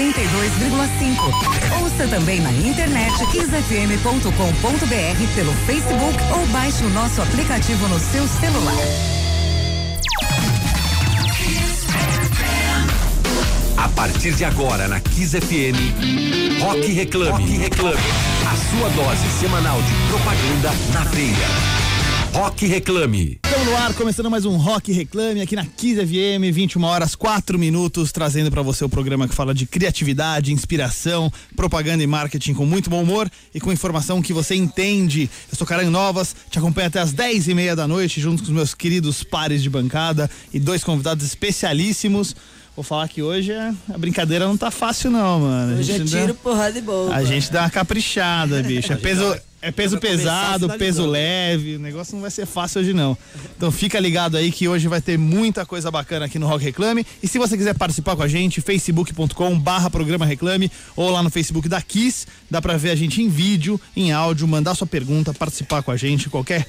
92,5. Ouça também na internet kissfm.com.br pelo Facebook ou baixe o nosso aplicativo no seu celular. A partir de agora na Kiss FM, Rock Reclame. Rock Reclame. A sua dose semanal de propaganda na veia. Rock Reclame. Estamos no ar, começando mais um Rock Reclame aqui na Kiss FM, 21 horas 4 minutos, trazendo para você o programa que fala de criatividade, inspiração, propaganda e marketing com muito bom humor e com informação que você entende. Eu sou Caranho Novas, te acompanho até as 10 e meia da noite, junto com os meus queridos pares de bancada e dois convidados especialíssimos. Vou falar que hoje a, a brincadeira não tá fácil, não, mano. Hoje é tiro, porrada e boa. A gente dá uma caprichada, bicho. É peso, é peso pesado, peso leve. O negócio não vai ser fácil hoje, não. Então fica ligado aí que hoje vai ter muita coisa bacana aqui no Rock Reclame. E se você quiser participar com a gente, facebook.com/barra programa Reclame ou lá no Facebook da Kiss, dá pra ver a gente em vídeo, em áudio, mandar sua pergunta, participar com a gente, qualquer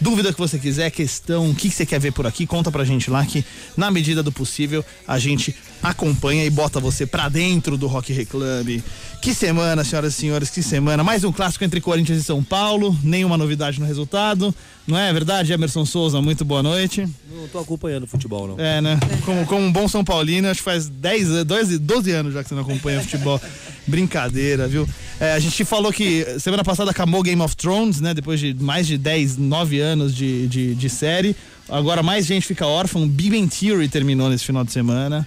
dúvida que você quiser, questão, o que, que você quer ver por aqui, conta pra gente lá que, na medida do possível, a gente acompanha e bota você pra dentro do Rock Reclame. Que semana, senhoras e senhores, que semana. Mais um clássico entre Corinthians e São Paulo, nenhuma novidade no resultado. Não é verdade, Emerson Souza? Muito boa noite. Não tô acompanhando futebol, não. É, né? Como, como um bom São Paulino, acho que faz 10, 12, 12 anos já que você não acompanha futebol. Brincadeira, viu? É, a gente falou que semana passada acabou Game of Thrones, né? Depois de mais de 10, 9 anos de, de, de série. Agora mais gente fica órfã. Big Bang Theory terminou nesse final de semana.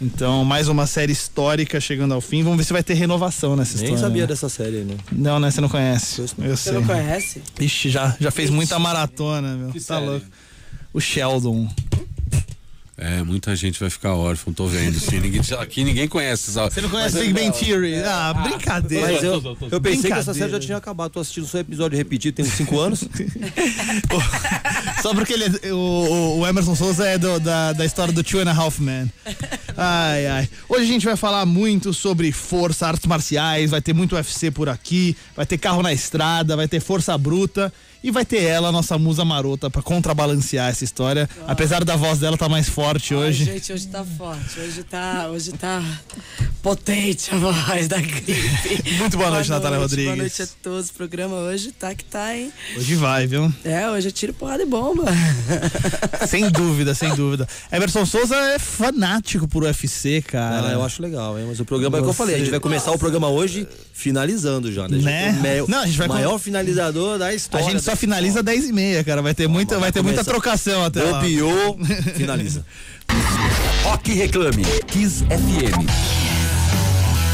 Então, mais uma série histórica chegando ao fim. Vamos ver se vai ter renovação nessa Nem história. sabia né? dessa série, né? Não, né? Você não conhece. Eu Você sei. não conhece? Ixi, já, já fez muita maratona, meu. tá série? louco. O Sheldon. É, muita gente vai ficar órfão, tô vendo. Sim, ninguém, aqui ninguém conhece essa. Você não conhece Big Bang Theory? Ah, brincadeira. Mas eu, eu pensei que essa série já tinha acabado. Tô assistindo só episódio repetido, tem uns 5 anos. Só porque ele é- o, o Emerson Souza é do- da, da história do Two and a Half Men. Ai, ai. Hoje a gente vai falar muito sobre força, artes marciais, vai ter muito UFC por aqui, vai ter carro na estrada, vai ter força bruta e vai ter ela, nossa musa marota, pra contrabalancear essa história. Apesar da voz dela tá mais forte Ai, hoje. gente, hoje tá forte. Hoje tá, hoje tá potente a voz da gripe. Muito boa noite, Natália Rodrigues. Boa noite a todos. O programa hoje tá que tá, hein? Hoje vai, viu? É, hoje é tiro, porrada e bomba. Sem dúvida, sem dúvida. Emerson Souza é fanático por UFC, cara. Ah, eu acho legal, hein? Mas o programa é o que eu falei. A gente vai começar o programa hoje finalizando já, né? Né? A gente é o Não, a gente vai com- maior finalizador da A história. gente só finaliza 10 e meia, cara. Vai ter, muita, vai ter muita trocação até lá. Bobeou, finaliza. Rock Reclame. Kiss FM.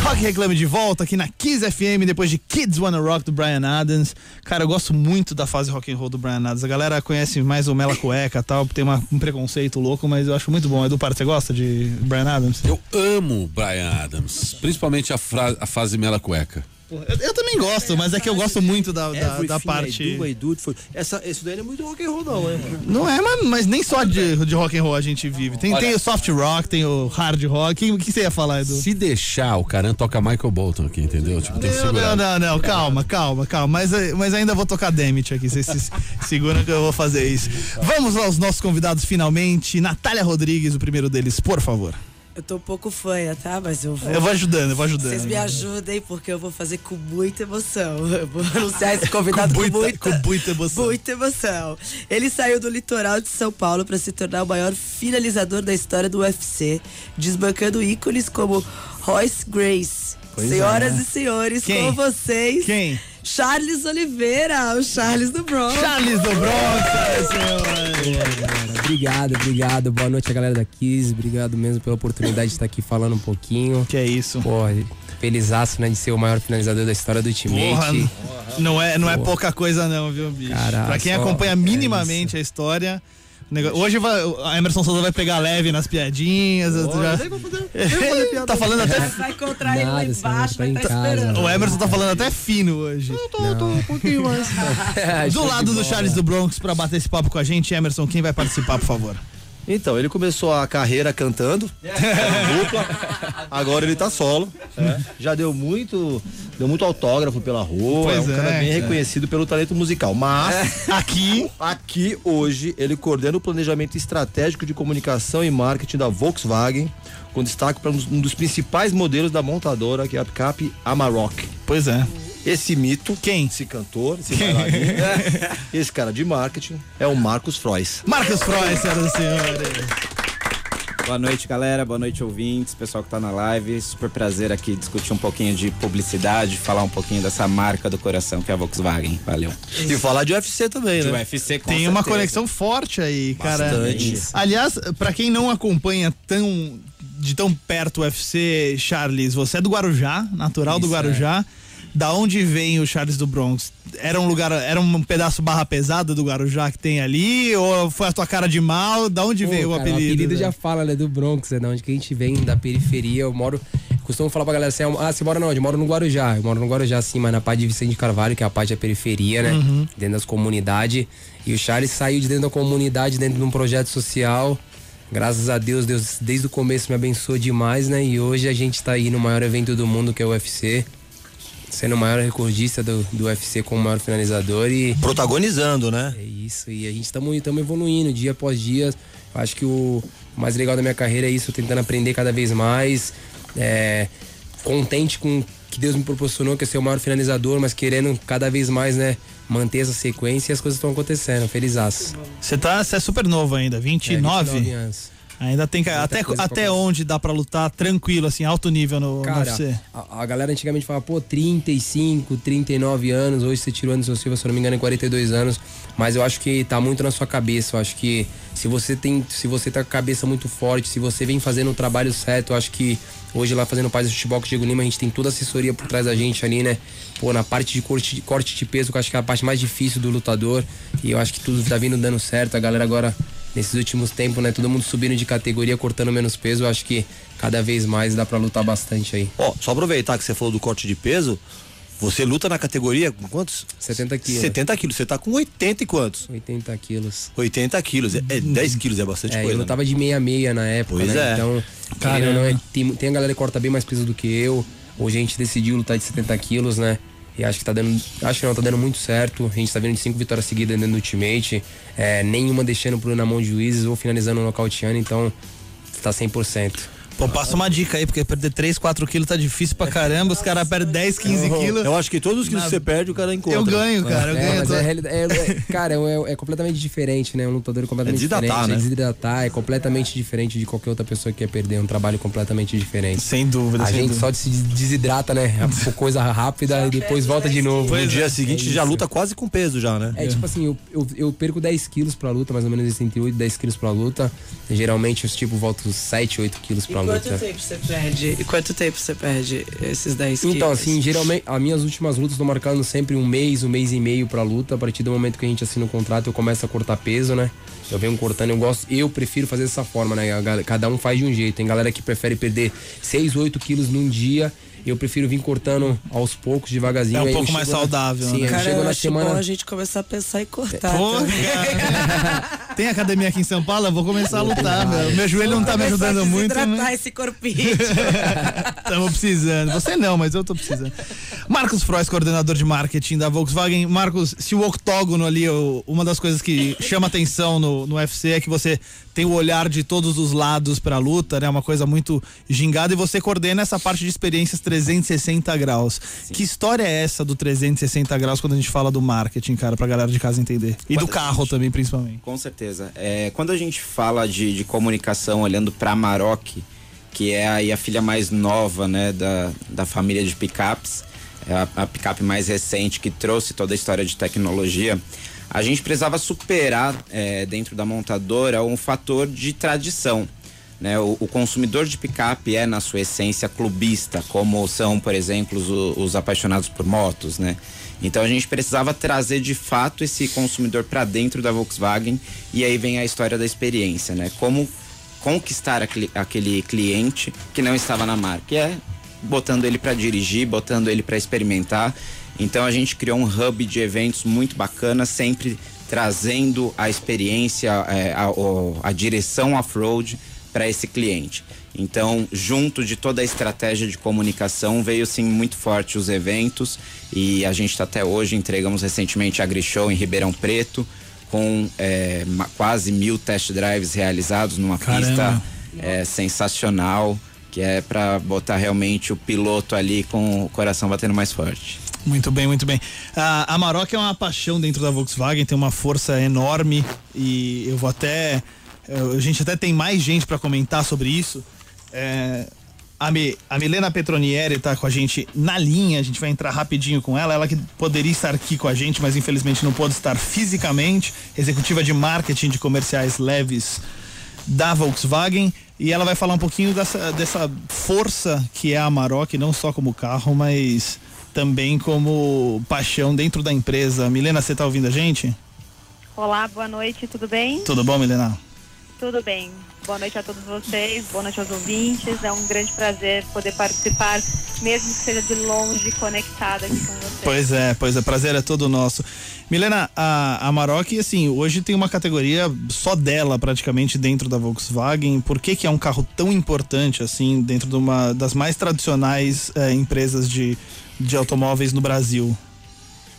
Rock Reclame de volta aqui na Kiss FM, depois de Kids Wanna Rock do Brian Adams. Cara, eu gosto muito da fase rock and roll do Brian Adams. A galera conhece mais o Mela Cueca tal, tem uma- um preconceito louco, mas eu acho muito bom. Edu Parto, você gosta de Brian Adams? Eu amo Brian Adams, principalmente a, fra- a fase Mela Cueca. Eu, eu também gosto, mas é que eu gosto muito da, da, da Everything I parte. do, I do Essa, esse daí não é muito rock and roll, não, hein, mano? Não é, mas, mas nem só de, de rock and roll a gente vive. Tem, tem o soft rock, tem o hard rock. O que você ia falar, Edu? Se deixar, o Caran toca Michael Bolton aqui, entendeu? Tipo, tem que Não, segurar. não, não, não, calma, calma, calma. Mas, eh, mas ainda vou tocar Demit aqui. Vocês se seguram que eu vou fazer isso. Vamos aos nossos convidados finalmente. Natália Rodrigues, o primeiro deles, por favor. Eu tô um pouco fanha, tá? Mas eu vou. Eu vou ajudando, eu vou ajudando. Vocês me ajudem, porque eu vou fazer com muita emoção. Eu vou anunciar esse convidado com, muita- muita, com muita emoção. Muita emoção. Ele saiu do litoral de São Paulo para se tornar o maior finalizador da história do UFC, desbancando ícones como Royce Grace. Pois Senhoras é. e senhores, Quem? com vocês. Quem? Charles Oliveira, o Charles do Bronx. Charles do Bronx, senhor. Obrigado, obrigado. Boa noite a galera da Kiss. Obrigado mesmo pela oportunidade de estar aqui falando um pouquinho. Que é isso. Pô, felizaço, né, de ser o maior finalizador da história do Porra, Ultimate. não é, não é pouca coisa não, viu, bicho? Caraca, pra quem acompanha é minimamente a história... negócio- Hoje vai, a Emerson Souza vai pegar leve nas piadinhas. eu já- tá falando até Vai encontrar ele lá embaixo, tá vai estar casa. esperando. O Emerson tá falando até fino hoje. É, Do show lado de do bola. Charles do Bronx pra bater esse papo com a gente, Emerson, quem vai participar, por favor? Então, ele começou a carreira cantando, era dupla, agora ele tá solo. é. Já deu muito deu muito autógrafo pela rua, Pois é um é, cara bem cara. reconhecido pelo talento musical. Mas Aqui, aqui hoje ele coordena o planejamento estratégico de comunicação e marketing da Volkswagen, com destaque para um dos principais modelos da montadora, que é a picape Amarok. pois é. Esse mito, Quem? esse cantor, esse bailarino, esse cara de marketing é o Marcos Frois. Marcos Freud, senhoras e senhores. Boa noite, galera. Boa noite, ouvintes, pessoal que tá na live. Super prazer aqui discutir um pouquinho de publicidade, falar um pouquinho dessa marca do coração que é a Volkswagen. Valeu. E falar de UFC também, De né? UFC com Tem uma certeza. conexão forte aí, cara. Bastante. Aliás, pra quem não acompanha tão de tão perto o UFC, Charles, você é do Guarujá, natural do Isso, Guarujá. Da onde vem o Charles do Bronx? Era um lugar, era um pedaço barra pesada do Guarujá que tem ali? Ou foi a tua cara de mal? Da onde Pô, veio o cara, apelido? O apelido né? já fala, né? Do Bronx, é da onde que a gente vem, da periferia. Eu moro. Costumo falar pra galera assim: ah, você mora onde? Eu moro no Guarujá. Eu moro no Guarujá, sim, mas na parte de Vicente Carvalho, que é a parte da periferia, né? Uhum. Dentro das comunidades. E o Charles saiu de dentro da comunidade, dentro de um projeto social. Graças a Deus, Deus desde o começo me abençoou demais, né? E hoje a gente tá aí no maior evento do mundo, que é o UFC. Sendo o maior recordista do, do UFC como o maior finalizador e. Protagonizando, né? É isso, e a gente estamos evoluindo dia após dia. Eu acho que o mais legal da minha carreira é isso, tentando aprender cada vez mais. é, contente com o que Deus me proporcionou, que é ser o maior finalizador, mas querendo cada vez mais, né, manter essa sequência e as coisas estão acontecendo. Felizaço. Você tá, você é super novo ainda, É, 29? 29 anos. Ainda tem que, até, até onde dá pra lutar tranquilo, assim, alto nível no, no Cara, UFC? a, a galera antigamente falava, pô, 35, 39 anos, hoje você tirou Anderson Silva, se eu não me engano, em 42 anos. Mas eu acho que tá muito na sua cabeça. Eu acho que se você tem. Se você tá com a cabeça muito forte, se você vem fazendo o trabalho certo, eu acho que hoje lá fazendo paz do futebol com o Diego Lima, a gente tem toda a assessoria por trás da gente ali, né? Pô, na parte de corte, corte de peso, que eu acho que é a parte mais difícil do lutador. E eu acho que tudo tá vindo dando certo. A galera agora nesses últimos tempos, né? Todo mundo subindo de categoria, cortando menos peso. Eu acho que cada vez mais dá pra lutar bastante aí. Ó, só aproveitar que você falou do corte de peso, você luta na categoria com quantos? 70 quilos. 70 quilos. Você tá com 80 e quantos? 80 quilos. 80 quilos. É, é 10 quilos, é bastante É, coisa. eu né? lutava de meia-meia na época, Pois né? é. Então, Caramba. ou não, é- tem, tem a galera que corta bem mais peso do que eu. Hoje a gente decidiu lutar de 70 quilos, né? E acho que tá dando. Acho que não, tá dando muito certo. A gente tá vendo de cinco vitórias seguidas dentro do Ultimate. É, nenhuma deixando pro, na mão de juízes ou finalizando nocauteando, então tá 100%. Pô, passa uma dica aí, porque perder 3, 4 quilos tá difícil pra caramba. Os caras perdem 10, 15 quilos. Eu acho que todos os quilos que você perde, o cara encontra. Eu ganho, cara. Eu É, ganho. mas tô- é, é- é- cara, é, é completamente diferente, né? Um lutador é completamente É diferente. né? É desidratar, é completamente diferente de qualquer outra pessoa que quer perder. É um trabalho completamente diferente. Sem dúvida, A sem gente dúvida. só se desidrata, né? É coisa rápida e depois volta de novo. No dia seguinte é já luta quase com peso já, né? É tipo assim, eu, eu, eu perco 10 quilos pra luta, mais ou menos entre 8 e 10 quilos pra luta. Geralmente eu tipo volto 7, 8 quilos E quanto tempo você perde? E quanto tempo você perde esses 10 quilos? Então, assim, geralmente, as minhas últimas lutas estão marcando sempre um mês, um mês e meio pra luta. A partir do momento que a gente assina o contrato, eu começo a cortar peso, né? Eu venho cortando, eu gosto, eu prefiro fazer dessa forma, né? Cada um faz de um jeito. Tem galera que prefere perder 6, 8 quilos num dia. Eu prefiro vir cortando aos poucos, devagarzinho. É um pouco mais na- saudável, Sim, né? Cara, eu acho semana. bom a gente começar a pensar em cortar. Pô, também. cara. Tem academia aqui em São Paulo? Eu vou começar a lutar, meu. Meu joelho não tá me Começar a ajudando muito. né? esse corpinho. Estamos precisando. Você não, mas eu tô precisando. Marcos Frois, coordenador de marketing da Volkswagen. Marcos, se o octógono ali, uma das coisas que chama atenção no, no UFC é que você tem o olhar de todos os lados pra luta, né? Uma coisa muito gingada e você coordena essa parte de experiências 360 graus. Que história é essa do 360 graus quando a gente fala do marketing, cara, pra galera de casa entender? E do Quando a carro gente- também, principalmente. Com certeza. É, quando a gente fala de, de comunicação olhando para a Maroc, que é aí a filha mais nova né, da, da família de picapes, é a, a picape mais recente que trouxe toda a história de tecnologia, a gente precisava superar é, dentro da montadora um fator de tradição. Né? O, o consumidor de picape é, na sua essência, clubista, como são, por exemplo, os, os apaixonados por motos. Né? Então a gente precisava trazer de fato esse consumidor para dentro da Volkswagen e aí vem a história da experiência, né? Como conquistar aquele, cliente que não estava na marca, que é botando ele para dirigir, botando ele para experimentar. Então a gente criou um hub de eventos muito bacana, sempre trazendo a experiência, é, a, o- a direção off-road para esse cliente. Então, junto de toda a estratégia de comunicação, veio sim muito forte os eventos e a gente está até hoje, entregamos recentemente a AgriShow em Ribeirão Preto, com é, ma- quase mil test drives realizados numa Caramba. pista é, sensacional, que é para botar realmente o piloto ali com o coração batendo mais forte. Muito bem, muito bem. A Amarok é uma paixão dentro da Volkswagen, tem uma força enorme e eu vou até. A gente até tem mais gente para comentar sobre isso. É, a, Mi- a Milena Petronieri tá com a gente na linha, a gente vai entrar rapidinho com ela. Ela que poderia estar aqui com a gente, mas infelizmente não pôde estar fisicamente. Executiva de marketing de comerciais leves da Volkswagen. E ela vai falar um pouquinho dessa, dessa força que é a Amarok, não só como carro, mas também como paixão dentro da empresa. Milena, você tá ouvindo a gente? Olá, boa noite, tudo bem? Tudo bom, Milena? Tudo bem. Boa noite a todos vocês, boa noite aos ouvintes. É um grande prazer poder participar, mesmo que seja de longe, conectada aqui com vocês. Pois é, pois é, prazer é todo nosso. Milena, a, a Amarok, assim, hoje tem uma categoria só dela praticamente dentro da Volkswagen. Por que que é um carro tão importante assim dentro de uma das mais tradicionais eh, empresas de, de automóveis no Brasil?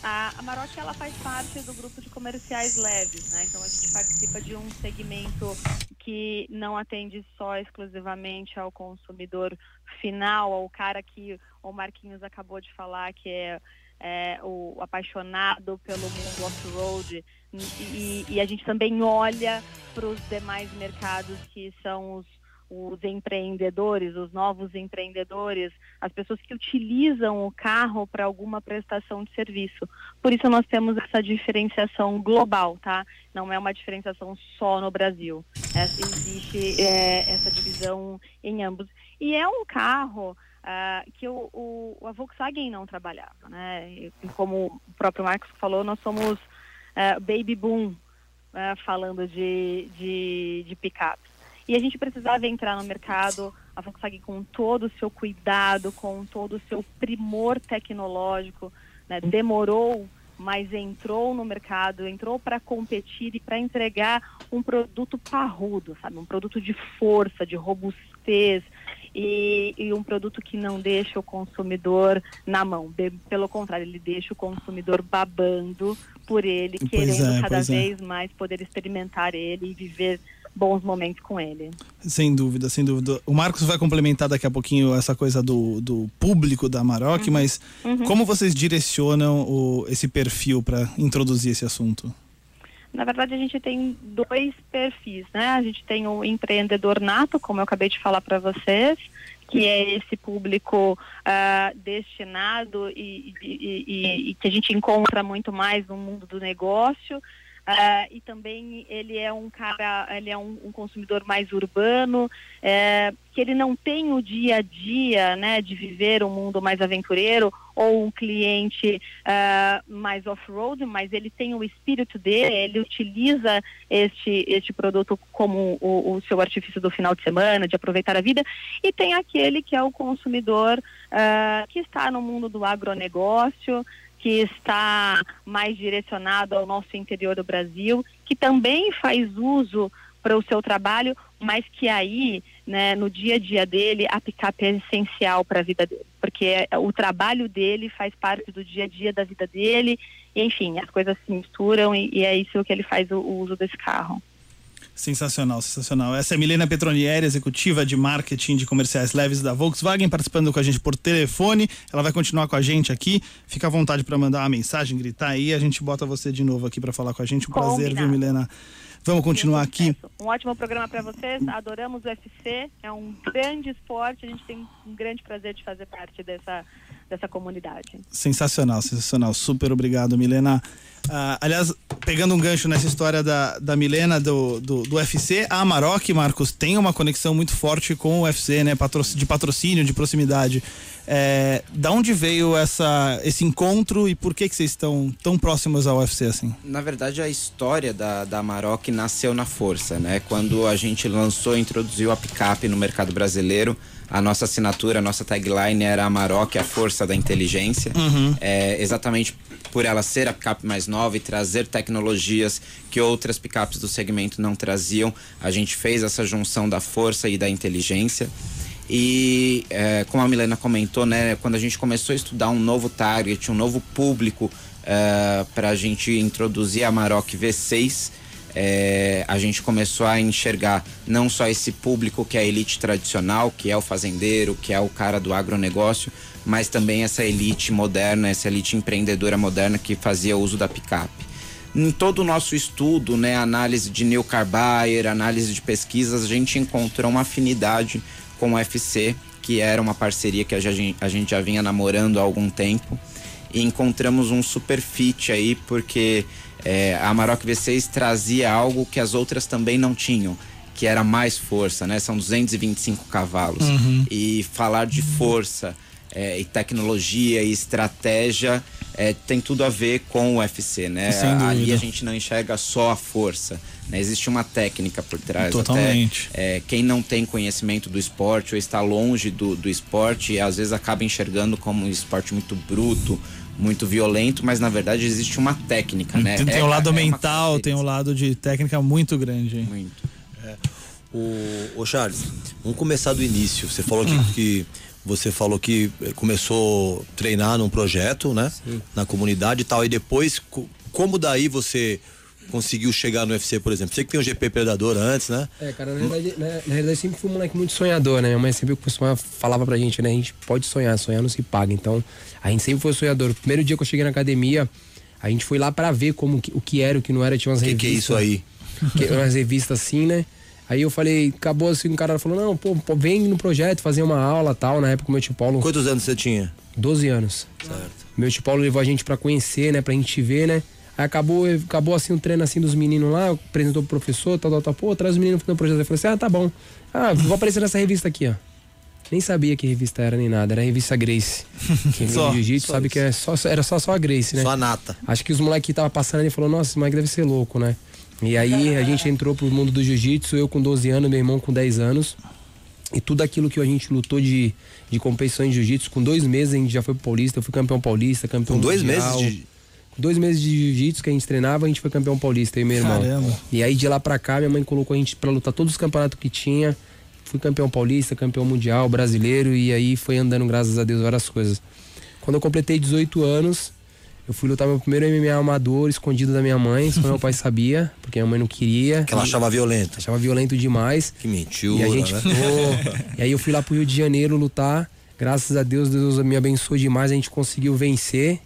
A Amarok ela faz parte do grupo de comerciais leves, né? Então a gente participa de um segmento que não atende só exclusivamente ao consumidor final, ao cara que o Marquinhos acabou de falar, que é, é, o apaixonado pelo mundo off-road. E, e- e a gente também olha para os demais mercados que são os os empreendedores, os novos empreendedores, as pessoas que utilizam o carro para alguma prestação de serviço. Por isso nós temos essa diferenciação global, tá? Não é uma diferenciação só no Brasil. Essa- existe é, essa divisão em ambos. E é um carro ah, que o, o- a Volkswagen não trabalhava, né? E como o próprio Marcos falou, nós somos ah, baby boom ah, falando de, de, de. E a gente precisava entrar no mercado, a Volkswagen com todo o seu cuidado, com todo o seu primor tecnológico, né? demorou, mas entrou no mercado, entrou para competir e para entregar um produto parrudo, sabe? Um produto de força, de robustez e, e um produto que não deixa o consumidor na mão. Pelo contrário, ele deixa o consumidor babando por ele, Pois querendo é, cada é. vez mais poder experimentar ele e viver bons momentos com ele. Sem dúvida, sem dúvida. O Marcos vai complementar daqui a pouquinho essa coisa do, do público da Amarok, mas como vocês direcionam o- esse perfil para introduzir esse assunto? Na verdade, a gente tem dois perfis, né? A gente tem o empreendedor nato, como eu acabei de falar para vocês, que é esse público ah, destinado e- e- e- e que a gente encontra muito mais no mundo do negócio. Ah, e também ele é um cara, ele é um, um consumidor mais urbano, é, que ele não tem o dia a dia, né, de viver um mundo mais aventureiro ou um cliente ah, mais off-road, mas ele tem o espírito dele, ele utiliza este, este produto como o, o seu artifício do final de semana, de aproveitar a vida, e tem aquele que é o consumidor ah, que está no mundo do agronegócio, que está mais direcionado ao nosso interior do Brasil, que também faz uso para o seu trabalho, mas que aí, né, no dia a dia dele, a picape é essencial para a vida dele, porque é- o trabalho dele faz parte do dia a dia da vida dele, enfim, as coisas se misturam e, e é isso que ele faz o, o uso desse carro. Sensacional, sensacional. Essa é Milena Petronieri, executiva de marketing de comerciais leves da Volkswagen, participando com a gente por telefone. Ela vai continuar com a gente aqui. Fica à vontade para mandar uma mensagem, gritar aí. A gente bota você de novo aqui para falar com a gente. Um prazer, viu, Combinado. Milena? Vamos continuar aqui. Um ótimo programa para vocês, adoramos o UFC, é um grande esporte, a gente tem um grande prazer de fazer parte dessa, dessa comunidade. Sensacional, sensacional. Super obrigado, Milena. Ah, aliás, pegando um gancho nessa história da, da Milena do, do, do UFC, a Amarok, Marcos, tem uma conexão muito forte com o UFC, né? De patrocínio, de proximidade. É, da onde veio essa, esse encontro e por que, que vocês estão tão próximos ao UFC assim? Na verdade, a história da, da Amarok nasceu na força, né? Quando a gente lançou introduziu a picape no mercado brasileiro, a nossa assinatura, a nossa tagline era a Maroc, a força da inteligência. É, exatamente por ela ser a picape mais nova e trazer tecnologias que outras picapes do segmento não traziam, a gente fez essa junção da força e da inteligência. E é, como a Milena comentou, né, quando a gente começou a estudar um novo target, um novo público para a gente introduzir a Maroc V6, é, a gente começou a enxergar não só esse público que é a elite tradicional, que é o fazendeiro, que é o cara do agronegócio, mas também essa elite moderna, essa elite empreendedora moderna que fazia uso da picape. Em todo o nosso estudo, né, análise de Neil Carbayer, análise de pesquisas, a gente encontrou uma afinidade com o UFC, que era uma parceria que a gente, a gente já vinha namorando há algum tempo. E encontramos um super fit aí, porque é, a Maroc V6 trazia algo que as outras também não tinham, que era mais força, né? São 225 cavalos. E falar de força é, e tecnologia e estratégia é, tem tudo a ver com o UFC, né? Ali a gente não enxerga só a força, né? Existe uma técnica por trás. Totalmente. Até, é, quem não tem conhecimento do esporte ou está longe do, do esporte, às vezes acaba enxergando como um esporte muito bruto, muito violento, mas na verdade existe uma técnica, né? Tem, tem É- o lado é mental, tem o lado de técnica muito grande. hein? Muito. O, ô Charles, vamos começar do início. Você falou que, que você falou que começou a treinar num projeto, né? Na comunidade e tal. E depois, co- como daí você conseguiu chegar no UFC, por exemplo? Você que tem o GP Predador antes, né? É, cara, na realidade, na, na realidade sempre fui um moleque muito sonhador, né? Minha mãe sempre costumava, falava pra gente, né? A gente pode sonhar, sonhar não se paga. Então, a gente sempre foi sonhador. O primeiro dia que eu cheguei na academia, a gente foi lá pra ver como o que era, o que não era. Tinha umas O que, revistas. que é isso aí? que umas revistas assim, né? Aí eu falei, acabou assim, um cara falou, não, pô, pô, vem no projeto fazer uma aula tal. Na época o meu tio Paulo, Quantos anos você tinha? 12 anos. Certo. Meu tio Paulo levou a gente pra conhecer, né? Pra gente ver, né? Aí acabou, acabou assim um treino assim dos meninos lá, apresentou pro professor, tal, tal, tal. Pô, traz os meninos pro projeto. Eu falei assim, ah, tá bom. Ah, vou aparecer nessa revista aqui, ó. Nem sabia que revista era nem nada, era a revista Grace. Quem vem jiu-jitsu sabe que é só, era só, só a Grace, né? Só a nata. Acho que os moleques que tava passando ali falou, nossa, esse moleque deve ser louco, né? E aí a gente entrou pro mundo do jiu-jitsu, eu com 12 anos, meu irmão com 10 anos. E tudo aquilo que a gente lutou de, de competição em jiu-jitsu, com dois meses a gente já foi pro paulista, eu fui campeão paulista, campeão Com dois mundial. meses de. Com dois meses de jiu-jitsu que a gente treinava, a gente foi campeão paulista, eu e meu irmão. Caramba. E aí de lá pra cá, minha mãe colocou a gente pra lutar todos os campeonatos que tinha. Fui campeão paulista, campeão mundial, brasileiro, e aí foi andando, graças a Deus, várias coisas. Quando eu completei 18 anos, eu fui lutar meu primeiro MMA amador, escondido da minha mãe, só meu pai sabia, porque minha mãe não queria. Que ela achava violenta. Achava violento demais. Que mentira, E a gente né? ficou. e aí eu fui lá pro Rio de Janeiro lutar. Graças a Deus, Deus me abençoou demais, a gente conseguiu vencer.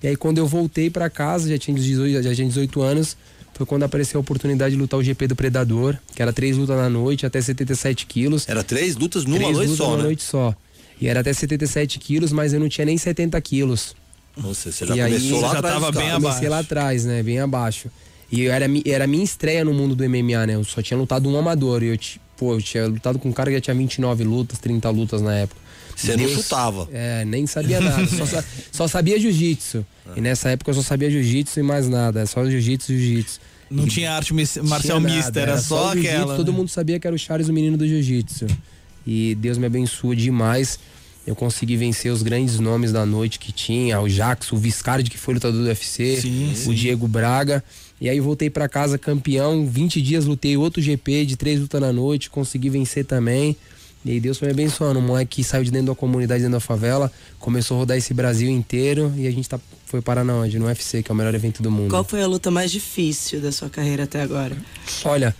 E aí quando eu voltei pra casa, já tinha 18, já tinha 18 anos, foi quando apareceu a oportunidade de lutar o GP do Predador, que era três lutas na noite, até 77 quilos. Era três lutas numa três noite lutas só, numa né? noite só. E era até 77 quilos, mas eu não tinha nem 70 quilos. Nossa, você já E aí, começou lá já atrás tava bem abaixo. Comecei lá atrás, né? Bem abaixo. E era, era minha estreia no mundo do MMA, né? Eu só tinha lutado um amador. E eu, pô, eu tinha lutado com um cara que já tinha 29 lutas, 30 lutas na época. Você não chutava. É, nem sabia nada. só, só sabia jiu-jitsu. E nessa época eu só sabia jiu-jitsu e mais nada. Só jiu-jitsu e jiu-jitsu. Não tinha arte marcial Tinha mista, era, só jiu-jitsu, aquela. Todo né? mundo sabia que era o Charles, o menino do jiu-jitsu. E Deus me abençoou demais. Eu consegui vencer os grandes nomes da noite que tinha, o Jackson, o Viscardi, que foi lutador do UFC, Sim, o sim. Diego Braga. E aí voltei pra casa campeão, 20 dias lutei outro GP de três lutas na noite, consegui vencer também. E aí Deus foi me abençoando. Um moleque que saiu de dentro da comunidade, dentro da favela, começou a rodar esse Brasil inteiro e a gente tá, foi parar na onde? No UFC, que é o melhor evento do mundo. Qual foi a luta mais difícil da sua carreira até agora? Olha,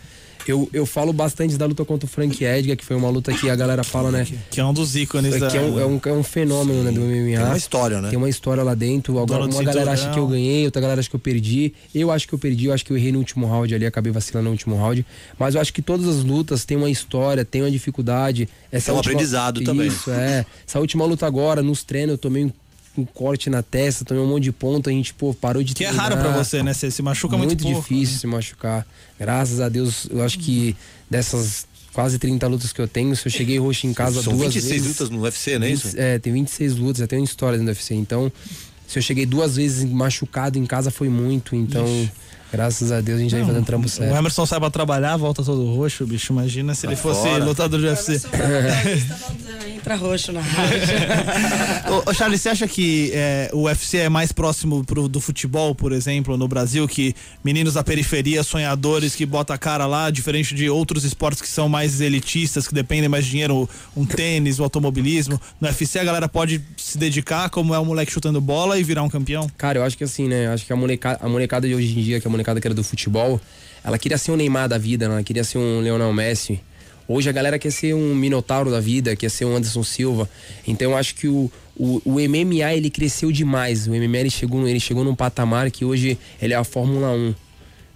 eu, eu falo bastante da luta contra o Frank Edgar, que foi uma luta que a galera fala, né? Que é um dos ícones da. Que é um, é um, é um fenômeno né, do MMA. Tem uma história, né? Tem uma história lá dentro. Alguma, uma galera acha que eu ganhei, outra galera acha que eu perdi. Eu acho que eu perdi, eu acho que eu errei no último round ali, acabei vacilando no último round. Mas eu acho que todas as lutas têm uma história, têm uma dificuldade. Essa É um última- aprendizado também. Isso, é. Essa última luta agora, nos treinos, eu tomei um, um corte na testa, tomei um monte de ponto, a gente, pô, parou de Que é treinar. raro pra você, né? Você se machuca muito, muito pouco. difícil se machucar. Graças a Deus, eu acho que dessas quase 30 lutas que eu tenho, se eu cheguei roxo em casa São duas 26 vezes. lutas no UFC, não é isso? 20 É, tem 26 lutas, tem uma história dentro do UFC. Então, se eu cheguei duas vezes machucado em casa foi muito. Então, graças a Deus a gente já vem fazendo trampo O certo. Emerson sai pra trabalhar, volta todo roxo, bicho. Imagina se ele fosse fora. lutador de UFC. Entra roxo na rádio. Ô, ô, Charles, você acha que é, o UFC é mais próximo pro, do futebol, por exemplo, no Brasil, que meninos da periferia, sonhadores que bota a cara lá, diferente de outros esportes que são mais elitistas, que dependem mais de dinheiro, um tênis, o automobilismo. No UFC a galera pode se dedicar, como é o moleque chutando bola e virar um campeão? Cara, eu acho que assim, né? Eu acho que a molecada, a molecada de hoje em dia, que é a molecada que era do futebol, ela queria ser um Neymar da vida, né? ela queria ser um Leonel Messi. Hoje a galera quer ser um Minotauro da vida, quer ser um Anderson Silva. Então eu acho que o, o, o MMA ele cresceu demais. O MMA ele chegou, ele chegou num patamar que hoje ele é a Fórmula 1.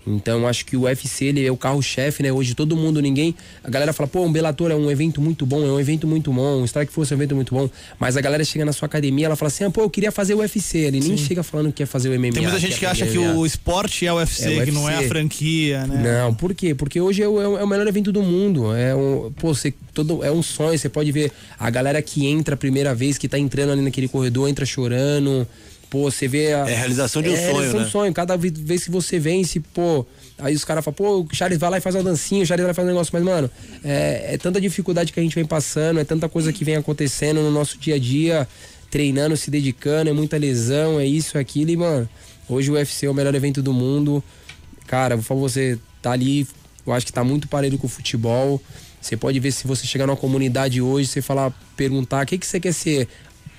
Então acho que o UFC ele é o carro-chefe, né? Hoje todo mundo, ninguém. A galera fala, pô, um Bellator é um evento muito bom, é um evento muito bom, um Strike Force é um evento muito bom. Mas a galera chega na sua academia, ela fala assim, ah, pô, eu queria fazer o UFC. Ele nem chega falando que quer fazer o MMA. Tem muita gente que acha que o esporte é o UFC, É o que não é a UFC. franquia, né? Não, por quê? Porque hoje é o, é o- é o melhor evento do mundo. É um, pô, você, todo, é um sonho. Você pode ver a galera que entra a primeira vez, que tá entrando ali naquele corredor, entra chorando. Pô, você vê a. É a realização de um é, sonho, realização né? um sonho. Cada vez que você vence, pô. Aí os caras falam, pô, o Charles vai lá e faz uma dancinha, o Charles vai lá e faz um negócio. Mas, mano, é, é tanta dificuldade que a gente vem passando, é tanta coisa que vem acontecendo no nosso dia a dia, treinando, se dedicando, é muita lesão, é isso, é aquilo. E, mano, hoje o UFC é o melhor evento do mundo. Cara, por favor, você tá ali, eu acho que tá muito parelho com o futebol. Você pode ver se você chegar numa comunidade hoje, você falar, perguntar, o que, que você quer ser?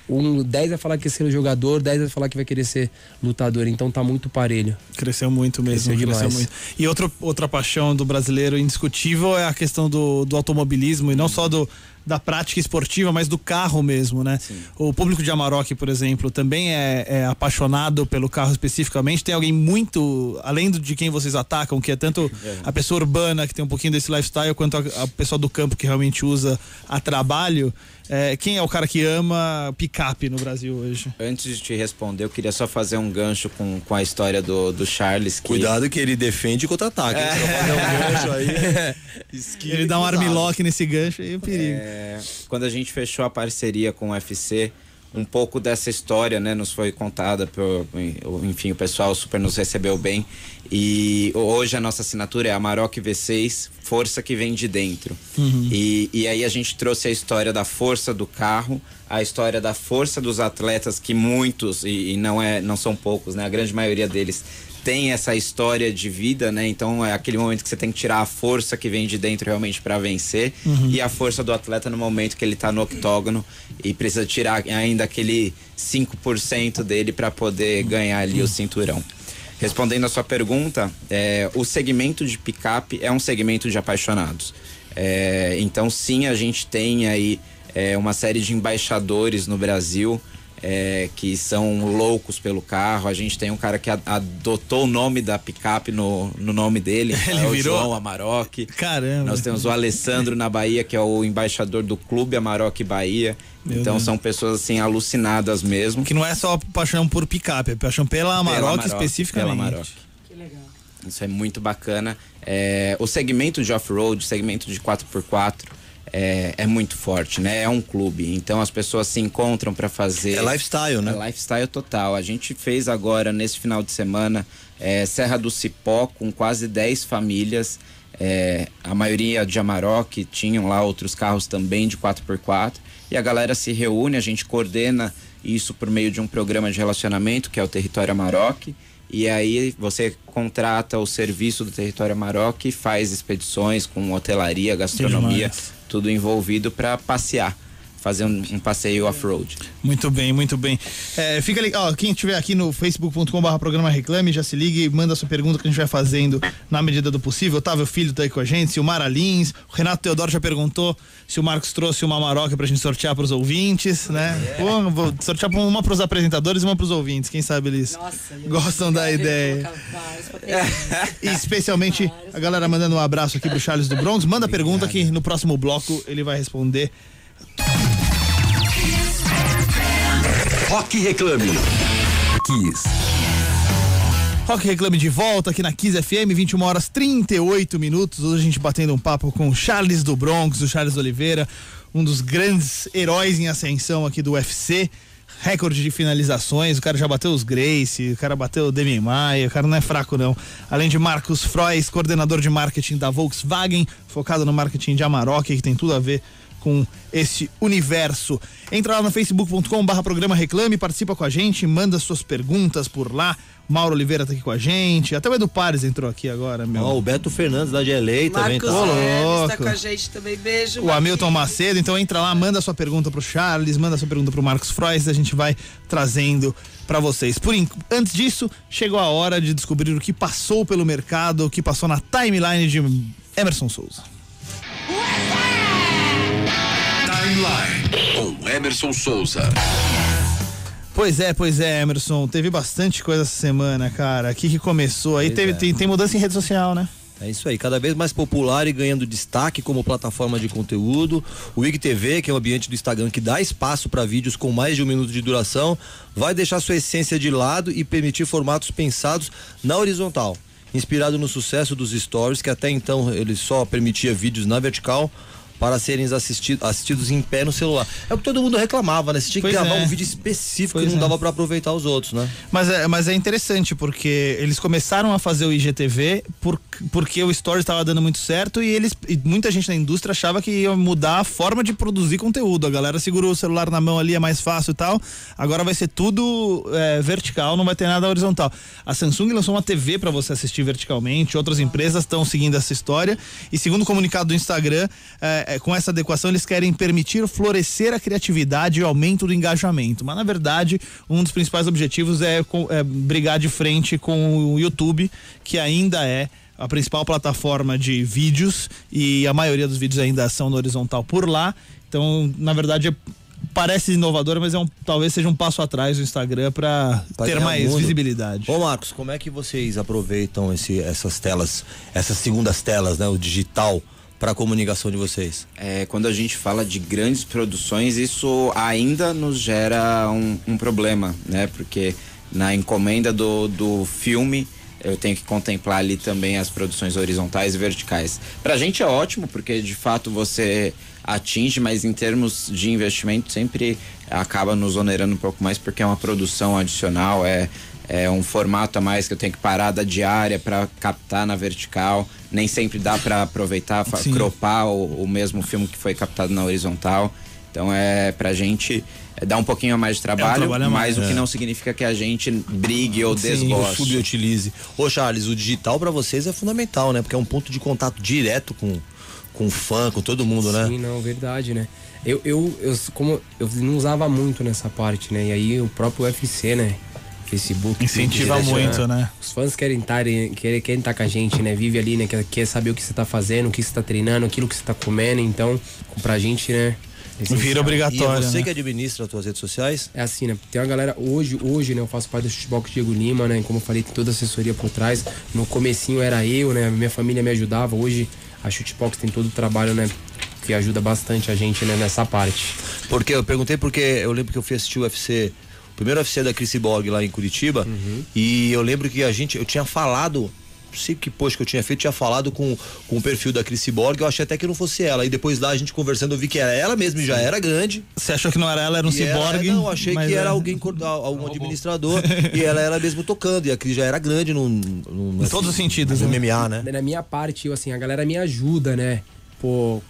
Um 10 vai falar que quer ser jogador, 10 vai falar que vai querer ser lutador. Então tá muito parelho. Cresceu muito mesmo. Cresceu Cresceu muito. E outro, outra paixão do brasileiro indiscutível é a questão do, do automobilismo e não só do, da prática esportiva, mas do carro mesmo, né? O público de Amarok, por exemplo, também é, é apaixonado pelo carro especificamente. Tem alguém muito, além de quem vocês atacam, que é tanto a pessoa urbana, que tem um pouquinho desse lifestyle, quanto a, a pessoa do campo que realmente usa a trabalho. É, quem é o cara que ama picape no Brasil hoje? Antes de te responder, eu queria só fazer um gancho com, com a história do, do Charles. Que... Cuidado que ele defende contra-ataque. fazer um Ele dá um armlock nesse gancho aí, é um perigo. É, quando a gente fechou a parceria com o UFC, um pouco dessa história, né, nos foi contada por, enfim, o pessoal super nos recebeu bem. E hoje a nossa assinatura é Amarok V6, força que vem de dentro. E, e aí a gente trouxe a história da força do carro, a história da força dos atletas que muitos e, e não é, não são poucos, né, a grande maioria deles tem essa história de vida, né? Então é aquele momento que você tem que tirar a força que vem de dentro realmente para vencer e a força do atleta no momento que ele tá no octógono e precisa tirar ainda aquele 5% dele para poder ganhar ali o cinturão. Respondendo a sua pergunta, é, o segmento de picape é um segmento de apaixonados. É, então, sim, a gente tem aí é, uma série de embaixadores no Brasil é, que são loucos pelo carro. A gente tem um cara que adotou o nome da picape no, no nome dele, Ele é o virou? João Amarok. Caramba. Nós temos o Alessandro na Bahia, que é o embaixador do Clube Amarok Bahia. Meu então Deus. são pessoas assim alucinadas mesmo. Que não é só paixão por picape, é paixão pela Amarok Pela Amarok, especificamente. pela Amarok. Isso é muito bacana. É, o segmento de off-road, o segmento de 4x4 é, é muito forte, né? É um clube. Então as pessoas se encontram para fazer. É lifestyle, né? É lifestyle total. A gente fez agora, nesse final de semana, é, Serra do Cipó, com quase 10 famílias. É, a maioria de Amarok tinham lá outros carros também de 4x4. E a galera se reúne, a gente coordena isso por meio de um programa de relacionamento, que é o Território Amarok. E aí você contrata o serviço do Território Amarok e faz expedições com hotelaria, gastronomia, tudo envolvido para passear, fazer um, um passeio off-road. Muito bem, muito bem. É, fica ali, ó, quem estiver aqui no facebook.com.br programa Reclame, já se ligue e manda sua pergunta que a gente vai fazendo na medida do possível. Otávio Filho tá aí com a gente, Silmara Lins, o Renato Teodoro já perguntou se o Marcos trouxe uma maroca pra gente sortear pros ouvintes, né? Pô, vou sortear uma pros apresentadores e uma pros ouvintes, quem sabe eles gostam da ideia. E especialmente a galera mandando um abraço aqui pro Charles do Bronx. Manda pergunta que no próximo bloco ele vai responder. Rock Reclame. Kiss. Rock Reclame de volta aqui na Kiss FM, 21 horas 38 minutos. Hoje a gente batendo um papo com o Charles do Bronx, o Charles Oliveira, um dos grandes heróis em ascensão aqui do UFC. Recorde de finalizações, o cara já bateu os Grace, o cara bateu o Demi Maia, o cara não é fraco não. Além de Marcos Frois, coordenador de marketing da Volkswagen, focado no marketing de Amarok, que tem tudo a ver com esse universo. Entra lá no facebook.com barra programa reclame, participa com a gente, manda suas perguntas por lá. Mauro Oliveira tá aqui com a gente, até o Edu Pares entrou aqui agora, meu. Ó, o Beto Fernandes da GLA também Marcos tá. Louco. tá com a gente também. Beijo. o Hamilton Macedo. Então entra lá, manda sua pergunta pro Charles, manda sua pergunta pro Marcos Frois, a gente vai trazendo para vocês. Por in- antes disso, chegou a hora de descobrir o que passou pelo mercado, o que passou na timeline de Emerson Souza. Com Emerson Souza. Pois é, pois é, Emerson, teve bastante coisa essa semana, cara. Aqui que começou, aí Pois teve é. tem, tem mudança em rede social, né? É isso aí, cada vez mais popular e ganhando destaque como plataforma de conteúdo. O IGTV, que é o ambiente do Instagram que dá espaço para vídeos com mais de um minuto de duração, vai deixar sua essência de lado e permitir formatos pensados na horizontal. Inspirado no sucesso dos stories, que até então ele só permitia vídeos na vertical para serem assisti- assistidos em pé no celular. É o que todo mundo reclamava, né? Você tinha que Pois gravar é. um vídeo específico Pois e não é. dava para aproveitar os outros, né? Mas é, mas é interessante porque eles começaram a fazer o IGTV por, porque o Stories estava dando muito certo e eles e muita gente na indústria achava que ia mudar a forma de produzir conteúdo. A galera segurou o celular na mão ali, é mais fácil e tal. Agora vai ser tudo é, vertical, não vai ter nada horizontal. A Samsung lançou uma TV para você assistir verticalmente, outras empresas estão seguindo essa história e segundo o comunicado do Instagram, é, é, com essa adequação eles querem permitir florescer a criatividade e o aumento do engajamento. Mas na verdade, um dos principais objetivos é, é brigar de frente com o YouTube, que ainda é a principal plataforma de vídeos e a maioria dos vídeos ainda são no horizontal por lá. Então, na verdade, é- parece inovador, mas é um, talvez seja um passo atrás do Instagram para ter mais mundo. visibilidade. Ô Marcos, como é que vocês aproveitam esse, essas telas, essas segundas telas, né, o digital para a comunicação de vocês? É, quando a gente fala de grandes produções, isso ainda nos gera um, um problema, né? Porque na encomenda do, do filme eu tenho que contemplar ali também as produções horizontais e verticais. Pra gente é ótimo, porque de fato você atinge, mas em termos de investimento sempre acaba nos onerando um pouco mais, porque é uma produção adicional, é, é um formato a mais que eu tenho que parar da diária para captar na vertical. Nem sempre dá para aproveitar, Sim. cropar o, o mesmo filme que foi captado na horizontal. Então é pra gente é, dar um pouquinho a mais de trabalho, trabalho a mais, mas o que é. não significa que a gente brigue ou Sim, desgoste. subutilize. Ô Charles, o digital para vocês é fundamental, né? Porque é um ponto de contato direto com, com o fã, com todo mundo, né? Sim, não, verdade, né? Eu, eu, eu, como eu não usava muito nessa parte, né? E aí o próprio UFC, né? Facebook. Incentiva Twitter, muito, né? Os fãs querem estar querem, querem estar com a gente, né? Vive ali, né? Quer, quer saber o que você tá fazendo, o que você tá treinando, aquilo que você tá comendo. Então, pra gente, né? é essencial. Vira E é obrigatório. você né? que administra as tuas redes sociais? É assim, né? Tem uma galera, hoje, hoje, né, eu faço parte do Chutebox Diego Lima, né? Como eu falei, tem toda a assessoria por trás. No comecinho era eu, né? Minha família me ajudava. Hoje a Chutebox tem todo o trabalho, né? Que ajuda bastante a gente, né, nessa parte. Porque eu perguntei porque eu lembro que eu fui assistir o UFC, o primeiro UFC da Chris Borg lá em Curitiba, e eu lembro que a gente, eu tinha falado, não sei que post que eu tinha feito, tinha falado com, com o perfil da Chris Borg, eu achei até que não fosse ela. E depois lá a gente conversando, eu vi que era ela mesma e já era grande. Você achou que não era ela, era um ciborgue? não, achei que era é- alguém, algum administrador, e ela era mesmo tocando, e a Cris já era grande no, no, Em todos os sentidos, no né? MMA, né? Na minha parte, eu, assim, a galera me ajuda, né? Pô,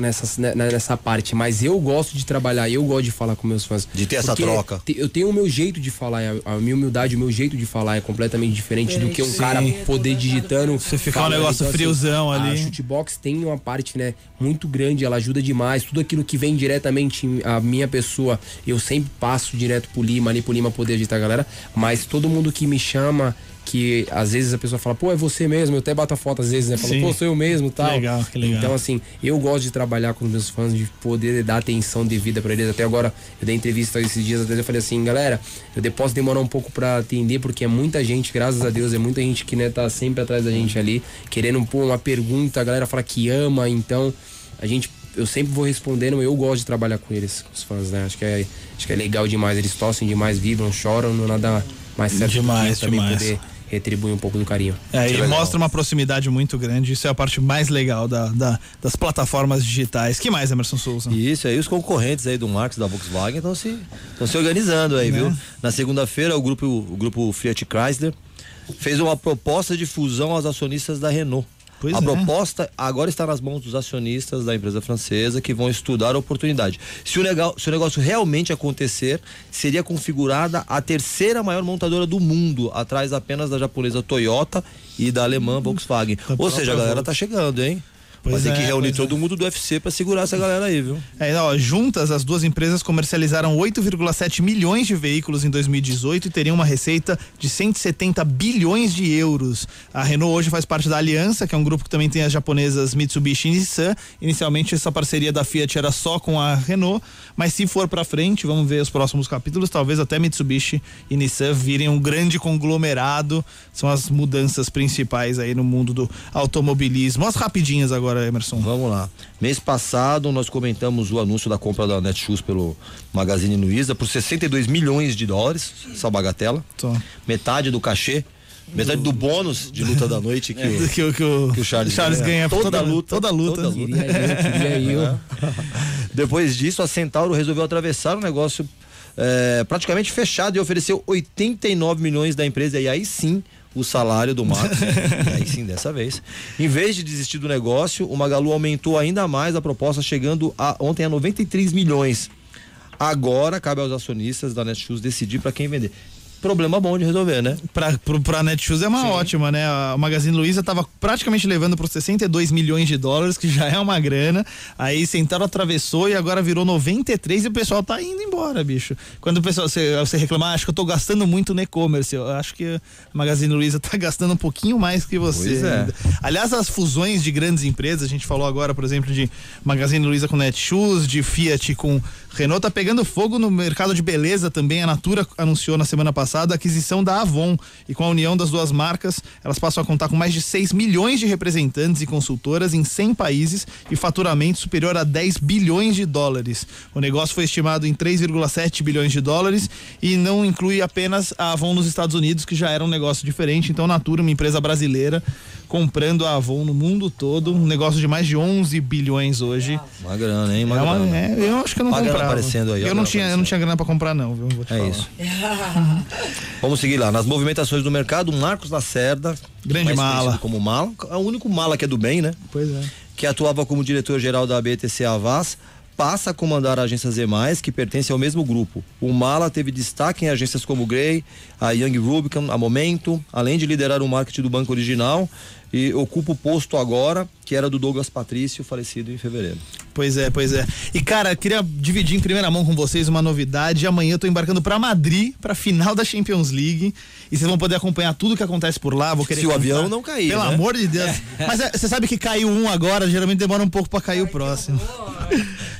nessa, né, nessa parte. Mas eu gosto de trabalhar, eu gosto de falar com meus fãs. De ter essa troca. Eu tenho o meu jeito de falar, a, a minha humildade, o meu jeito de falar é completamente diferente do que um Sim. cara poder digitando. Você ficar um negócio friozão assim, ali. A Shootbox tem uma parte, né, muito grande, ela ajuda demais. Tudo aquilo que vem diretamente a minha pessoa, eu sempre passo direto pro Lima, ali pro Lima poder agitar a galera. Mas todo mundo que me chama, que às vezes a pessoa fala, pô, é você mesmo, eu até bato a foto às vezes, né? Fala, Sim. pô, sou eu mesmo tal. legal, que legal. Então, assim, eu gosto de trabalhar com os meus fãs, de poder dar atenção devida pra eles. Até agora, eu dei entrevista esses dias atrás, eu falei assim, galera, eu posso demorar um pouco pra atender, porque é muita gente, graças a Deus, é muita gente que, né, tá sempre atrás da gente ali, querendo pôr uma pergunta, a galera fala que ama, então a gente. Eu sempre vou respondendo, eu gosto de trabalhar com eles, com os fãs, né? Acho que é, acho que é legal demais. Eles tossem demais, vibram, choram, não nada mais certo Demais, que também demais. poder retribuir um pouco do carinho. É, ele mostra uma proximidade muito grande. Isso é a parte mais legal da, da- das plataformas digitais. que mais, Emerson Souza? Isso aí, os concorrentes aí do Marcos da Volkswagen estão se, se organizando aí, Né? viu? Na segunda-feira, o grupo, o grupo Fiat Chrysler fez uma proposta de fusão aos acionistas da Renault. Pois a é. proposta agora está nas mãos dos acionistas da empresa francesa que vão estudar a oportunidade. Se o, legal, se o negócio realmente acontecer, seria configurada a terceira maior montadora do mundo, atrás apenas da japonesa Toyota e da alemã Volkswagen. Ou seja, a galera tá chegando, hein? Pois Vai ter que é, reunir pois todo mundo do UFC para segurar essa galera aí, viu? É, ó, juntas, as duas empresas comercializaram 8,7 milhões de veículos em 2018 e teriam uma receita de 170 bilhões de euros. A Renault hoje faz parte da Aliança, que é um grupo que também tem as japonesas Mitsubishi e Nissan. Inicialmente, essa parceria da Fiat era só com a Renault, mas se for para frente, vamos ver os próximos capítulos, talvez até Mitsubishi e Nissan virem um grande conglomerado. São as mudanças principais aí no mundo do automobilismo. As rapidinhas agora, Emerson. Vamos lá. Mês passado nós comentamos o anúncio da compra da Netshoes pelo Magazine Luiza por 62 milhões de dólares, essa bagatela. Tô. Metade do cachê, metade do bônus de luta da noite que, o, que, o- que o que o Charles, ganha por toda, toda- luta. toda luta. Queria eu, queria eu. Depois disso, a Centauro resolveu atravessar o negócio é, praticamente fechado e ofereceu 89 milhões da empresa. E aí sim, o salário do Max. aí sim, dessa vez. Em vez de desistir do negócio, o Magalu aumentou ainda mais a proposta, chegando a, ontem a 93 milhões. Agora cabe aos acionistas da Netshoes decidir para quem vender. Problema bom de resolver, né? Pra, pro, pra Netshoes é uma ótima, né? A Magazine Luiza tava praticamente levando por 62 milhões de dólares, que já é uma grana. Aí Centauro atravessou e agora virou 93 e o pessoal tá indo embora, bicho. Quando o pessoal, você, você reclama, ah, acho que eu tô gastando muito no e-commerce. Eu acho que a Magazine Luiza tá gastando um pouquinho mais que você. É. Aliás, as fusões de grandes empresas, a gente falou agora, por exemplo, de Magazine Luiza com Netshoes, de Fiat com Renault, tá pegando fogo no mercado de beleza também. A Natura anunciou na semana passada a aquisição da Avon. E com a união das duas marcas, elas passam a contar com mais de 6 milhões de representantes e consultoras em 100 países e faturamento superior a 10 bilhões de dólares. O negócio foi estimado em 3,7 bilhões de dólares e não inclui apenas a Avon nos Estados Unidos, que já era um negócio diferente. Então, Natura, uma empresa brasileira, comprando a Avon no mundo todo, um negócio de mais de 11 bilhões hoje. Uma grana, hein? Uma É uma- grana. é, eu acho que eu não Uma grana comprava. aparecendo aí, eu, não tinha, eu não tinha grana pra comprar, não, viu? Vou te É falar. isso. Vamos seguir lá. Nas movimentações do mercado, Marcos Lacerda, Grande mala. como mala, é o único mala que é do bem, né? Pois é. Que atuava como diretor-geral da BTC Avaz, passa a comandar a agência Z+, que pertence ao mesmo grupo. O Mala teve destaque em agências como Grey, a Young Rubicon, a Momento, além de liderar o marketing do banco original e ocupa o posto agora, que era do Douglas Patrício, falecido em fevereiro. Pois é, pois é. E cara, queria dividir em primeira mão com vocês uma novidade. Amanhã eu tô embarcando pra Madrid, pra final da Champions League. E vocês vão poder acompanhar tudo que acontece por lá. Vou querer Se o contar. avião não cair, Pelo né? amor de Deus. Mas é, você sabe que caiu um agora, geralmente demora um pouco pra cair o próximo.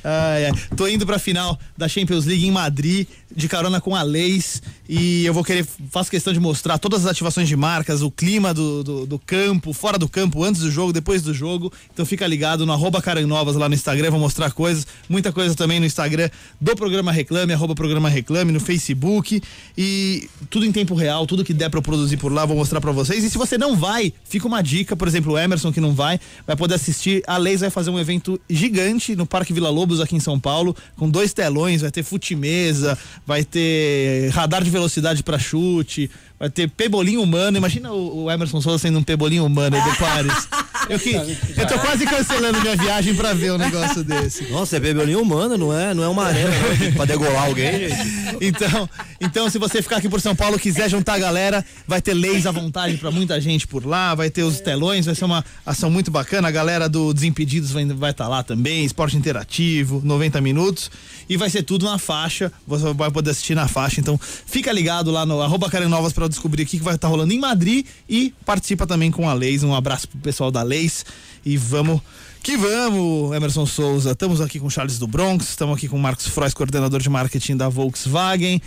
Ai, ai. Tô indo pra final da Champions League em Madrid, de carona com a Leis. E eu vou querer, faço questão de mostrar todas as ativações de marcas, o clima do, do, do campo, fora do campo, antes do jogo, depois do jogo. Então fica ligado no arroba Caranovas lá no Instagram, vou mostrar coisas, muita coisa também no Instagram do programa Reclame, arroba programa Reclame, no Facebook. E tudo em tempo real, tudo que der eu produzir por lá, vou mostrar pra vocês. E se você não vai, fica uma dica, por exemplo, o Emerson que não vai, vai poder assistir. A Leis vai fazer um evento gigante no Parque Vila Lobos aqui em São Paulo, com dois telões, vai ter fute-mesa, vai ter radar de velocidade pra chute, vai ter pebolinho humano. Imagina o, o Emerson Souza sendo um pebolinho humano aí do Paris. Eu, que, eu tô quase cancelando minha viagem pra ver um negócio desse. Nossa, é bebelinho humana, não é? Não é uma arena não, pra degolar alguém, gente. Então, então, se você ficar aqui por São Paulo quiser juntar a galera, vai ter leis à vontade pra muita gente por lá, vai ter os telões, vai ser uma ação muito bacana. A galera do Desimpedidos vai estar vai tá lá também, esporte interativo, 90 minutos. E vai ser tudo na faixa, você vai poder assistir na faixa. Então, fica ligado lá no arroba Karen Novas pra descobrir o que vai estar rolando em Madrid e participa também com a Leis. Um abraço pro pessoal da Leis e vamos. Que vamos, Emerson Souza. Estamos aqui com Charles do Bronx, estamos aqui com Marcos Frois, coordenador de marketing da Volkswagen.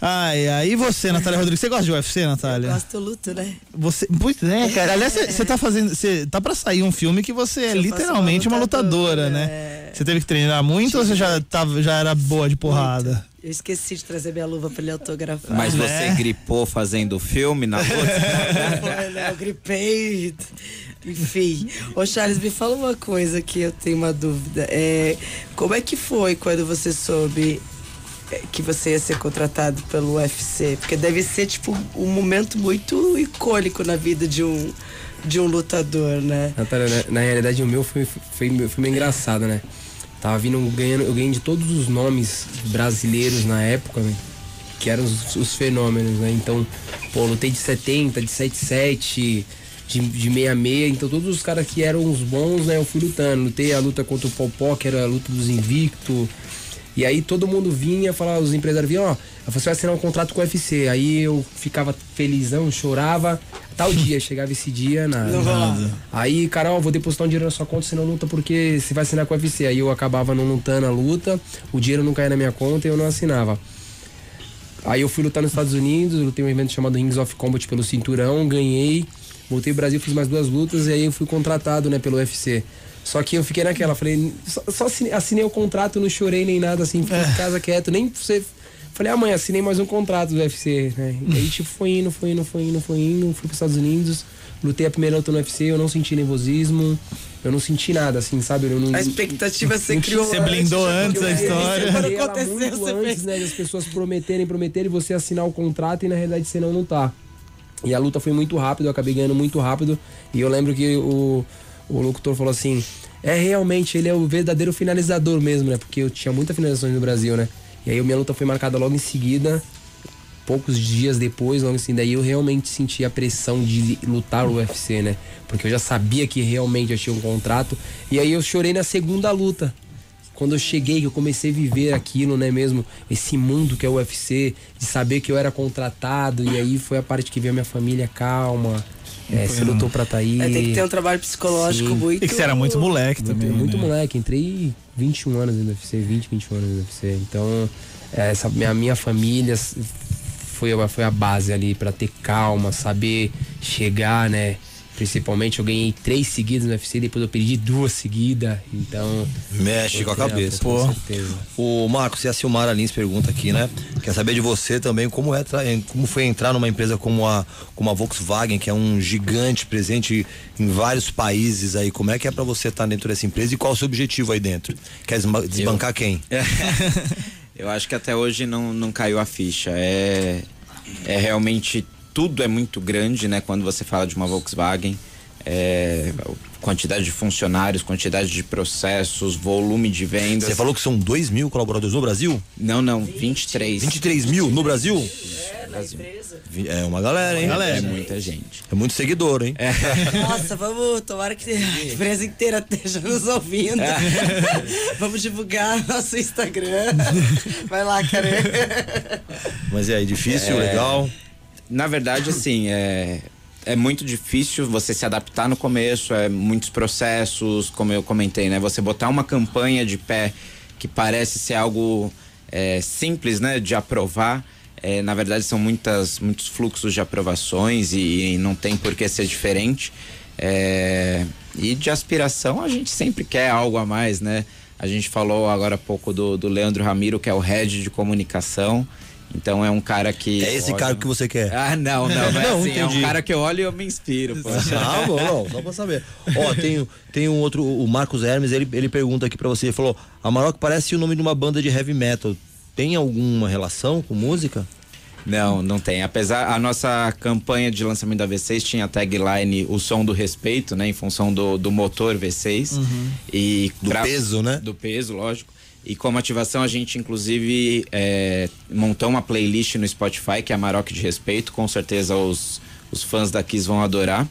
Ai, ai, e você, Natália Rodrigues? Você gosta de UFC, Natália? Gosto luto, né? Você, pois é, cara. Aliás, você tá fazendo. Você tá pra sair um filme que você é Eu literalmente uma uma lutadora, lutadora, né? é. Você teve que treinar muito ou você já, tava, já era boa de porrada? Eu esqueci de trazer minha luva pra ele autografar. Mas você né? gripou fazendo o filme na luta? Né? Eu gripei. Enfim. Ô Charles, me fala uma coisa que eu tenho uma dúvida. É, como é que foi quando você soube é, que você ia ser contratado pelo UFC? Porque deve ser, tipo, um momento muito icônico na vida de um, de um lutador, né? Natália, na, na realidade o meu foi, foi, foi, foi meio engraçado, né? Tava vindo ganhando, eu ganhei de todos os nomes brasileiros na época, né? Que eram os, os fenômenos, né? Então, pô, lutei de 70, de 77, de, de 66, então todos os caras que eram os bons, né? Eu fui lutando. Lutei a luta contra o Popó, que era a luta dos invicto. E aí todo mundo vinha falar, os empresários vinham, ó, você vai assinar um contrato com o UFC. Aí eu ficava felizão, chorava. Tal dia, chegava esse dia, nada. Rolava. Aí, Carol, vou depositar um dinheiro na sua conta, você não luta porque você vai assinar com o UFC. Aí eu acabava não lutando a luta, o dinheiro não caía na minha conta e eu não assinava. Aí eu fui lutar nos Estados Unidos, lutei um evento chamado Rings of Combat pelo cinturão, ganhei. Voltei pro Brasil, fiz mais duas lutas e aí eu fui contratado, né, pelo UFC. Só que eu fiquei naquela, falei, só, só assinei, o contrato, não chorei nem nada, assim, fiquei em casa quieto, nem você. Falei, ah, mãe, assinei mais um contrato do UFC, né? E aí, tipo, foi indo, foi indo, foi indo, foi indo, fui pros Estados Unidos, lutei a primeira luta no UFC, eu não senti nervosismo, eu não senti nada, assim, sabe? Eu não, A expectativa você criou Você blindou antes a história. Ela aconteceu, muito antes, né, das pessoas prometerem, prometerem, você assinar o contrato e na realidade você não lutar. E a luta foi muito rápido, eu acabei ganhando muito rápido. E eu lembro que o, o locutor falou assim: é realmente, ele é o verdadeiro finalizador mesmo, né? Porque eu tinha muitas finalizações no Brasil, né? E aí minha luta foi marcada logo em seguida, poucos dias depois, logo assim, daí eu realmente senti a pressão de lutar o UFC, né? Porque eu já sabia que realmente eu tinha um contrato. E aí eu chorei na segunda luta. Quando eu cheguei, que eu comecei a viver aquilo, né, mesmo? Esse mundo que é o UFC, de saber que eu era contratado, e aí foi a parte que veio a minha família calma. É, você lutou pra tá aí. É, tem que ter um trabalho psicológico Sim. muito. E que você era muito moleque Muito, também. muito né? moleque, entrei 21 anos no UFC, 20, 21 anos no UFC. Então, é, essa minha, minha família foi, a- foi a base ali pra ter calma, saber chegar, né? Principalmente eu ganhei três seguidas no UFC, depois eu perdi duas seguidas. Então. Mexe com a cabeça. Com Pô. certeza. O Marcos, e a Silmara Lins pergunta aqui, né? Quer saber de você também como é como foi entrar numa empresa como a como a Volkswagen, que é um gigante presente em vários países aí. Como é que é pra você estar dentro dessa empresa e qual é o seu objetivo aí dentro? Quer desbancar quem? Eu acho que até hoje não, não caiu a ficha. É, é realmente tudo é muito grande, né? Quando você fala de uma Volkswagen, é, quantidade de funcionários, quantidade de processos, volume de vendas. Você falou que são 2 mil colaboradores no Brasil? Não, não, 23. 23 mil no Brasil? Vi- É uma galera, hein? É muita gente. É muito seguidor, hein? Nossa, vamos, tomara que a empresa inteira esteja nos ouvindo. vamos divulgar nosso Instagram. Vai lá, cara. Mas e aí, difícil, É. legal? Na verdade, assim, é, é muito difícil você se adaptar no começo, é muitos processos, como eu comentei, né? Você botar uma campanha de pé que parece ser algo é, simples, né? De aprovar. é, na verdade, são muitas, muitos fluxos de aprovações e, e não tem por que ser diferente. É, e de aspiração, a gente sempre quer algo a mais, né? A gente falou agora há pouco do, do Leandro Ramiro, que é o head de comunicação. Então é um cara que. É esse olha- cargo que você quer? ah, não, não, não é Não, assim. É um cara que eu olho e eu me inspiro, pô. Ah, bom, não, só pra saber. Ó, tem, tem um outro, o Marcos Hermes, ele, ele pergunta aqui pra você, ele falou, a Maroc parece o nome de uma banda de heavy metal. Tem alguma relação com música? Não, não tem. Apesar, a nossa campanha de lançamento da V6 tinha a tagline O Som do Respeito, né? Em função do, do motor V6. E Do pra- peso, né? Do peso, lógico. E como ativação, a gente, inclusive, é, montou uma playlist no Spotify, que é a Maroc de Respeito. Com certeza os, os fãs da Kiss vão adorar.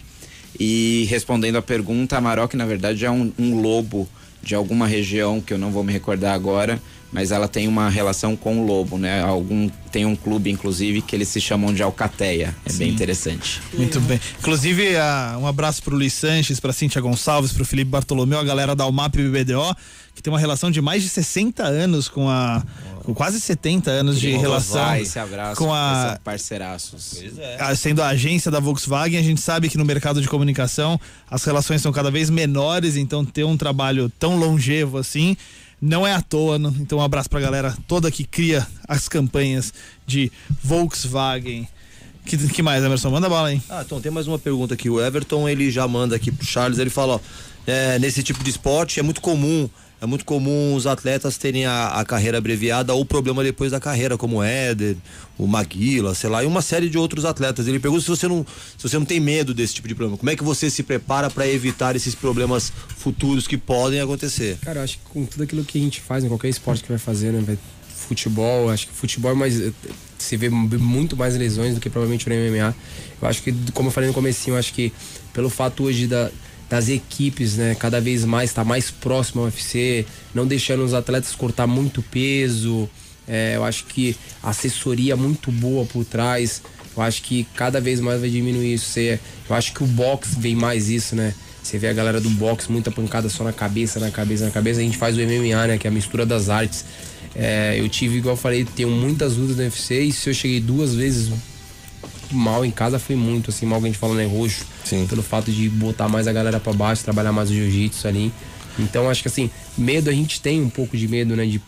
E respondendo a pergunta, a Maroc, na verdade, é um, um lobo de alguma região que eu não vou me recordar agora, mas ela tem uma relação com o lobo, né? Algum, tem um clube, inclusive, que eles se chamam de Alcateia. É bem interessante. Muito bem. Inclusive, ah, um abraço pro Luiz Sanches, pra Cíntia Gonçalves, pro Felipe Bartolomeu, a galera da UMAP BBDO, que tem uma relação de mais de 60 anos com a. com quase 70 anos de relação usar esse abraço, com a. parceiraços. a- sendo a agência da Volkswagen, a gente sabe que no mercado de comunicação as relações são cada vez menores, então ter um trabalho tão longevo assim não é à toa. não- Então um abraço pra galera toda que cria as campanhas de Volkswagen. Que, que mais, Emerson? Manda bala, hein? Ah, então tem mais uma pergunta aqui. O Everton, ele já manda aqui pro Charles, ele fala, ó, é, nesse tipo de esporte é muito comum é muito comum os atletas terem a, a carreira abreviada ou problema depois da carreira, como o Éder, o Maguila, sei lá, e uma série de outros atletas. Ele pergunta se você não, se você não tem medo desse tipo de problema. Como é que você se prepara para evitar esses problemas futuros que podem acontecer? Cara, eu acho que com tudo aquilo que a gente faz em qualquer esporte que vai fazer, né? Vai, futebol, acho que futebol é mais. Se vê muito mais lesões do que provavelmente no MMA. Eu acho que, como eu falei no comecinho, eu acho que pelo fato hoje da das equipes, né? Cada vez mais está mais próximo ao UFC, não deixando os atletas cortar muito peso. É, eu acho que assessoria muito boa por trás. Eu acho que cada vez mais vai diminuir isso. eu acho que o boxe vem mais isso, né? Você vê a galera do boxe, muita pancada só na cabeça, na cabeça, na cabeça. A gente faz o MMA, né? Que é a mistura das artes. É, eu tive, igual eu falei, tenho muitas lutas no UFC e se eu cheguei duas vezes mal em casa foi muito, assim, mal que a gente falou, né? Roxo. Sim. Pelo fato de botar mais a galera para baixo, trabalhar mais o jiu-jitsu ali. Então acho que assim, medo a gente tem um pouco de medo, né? De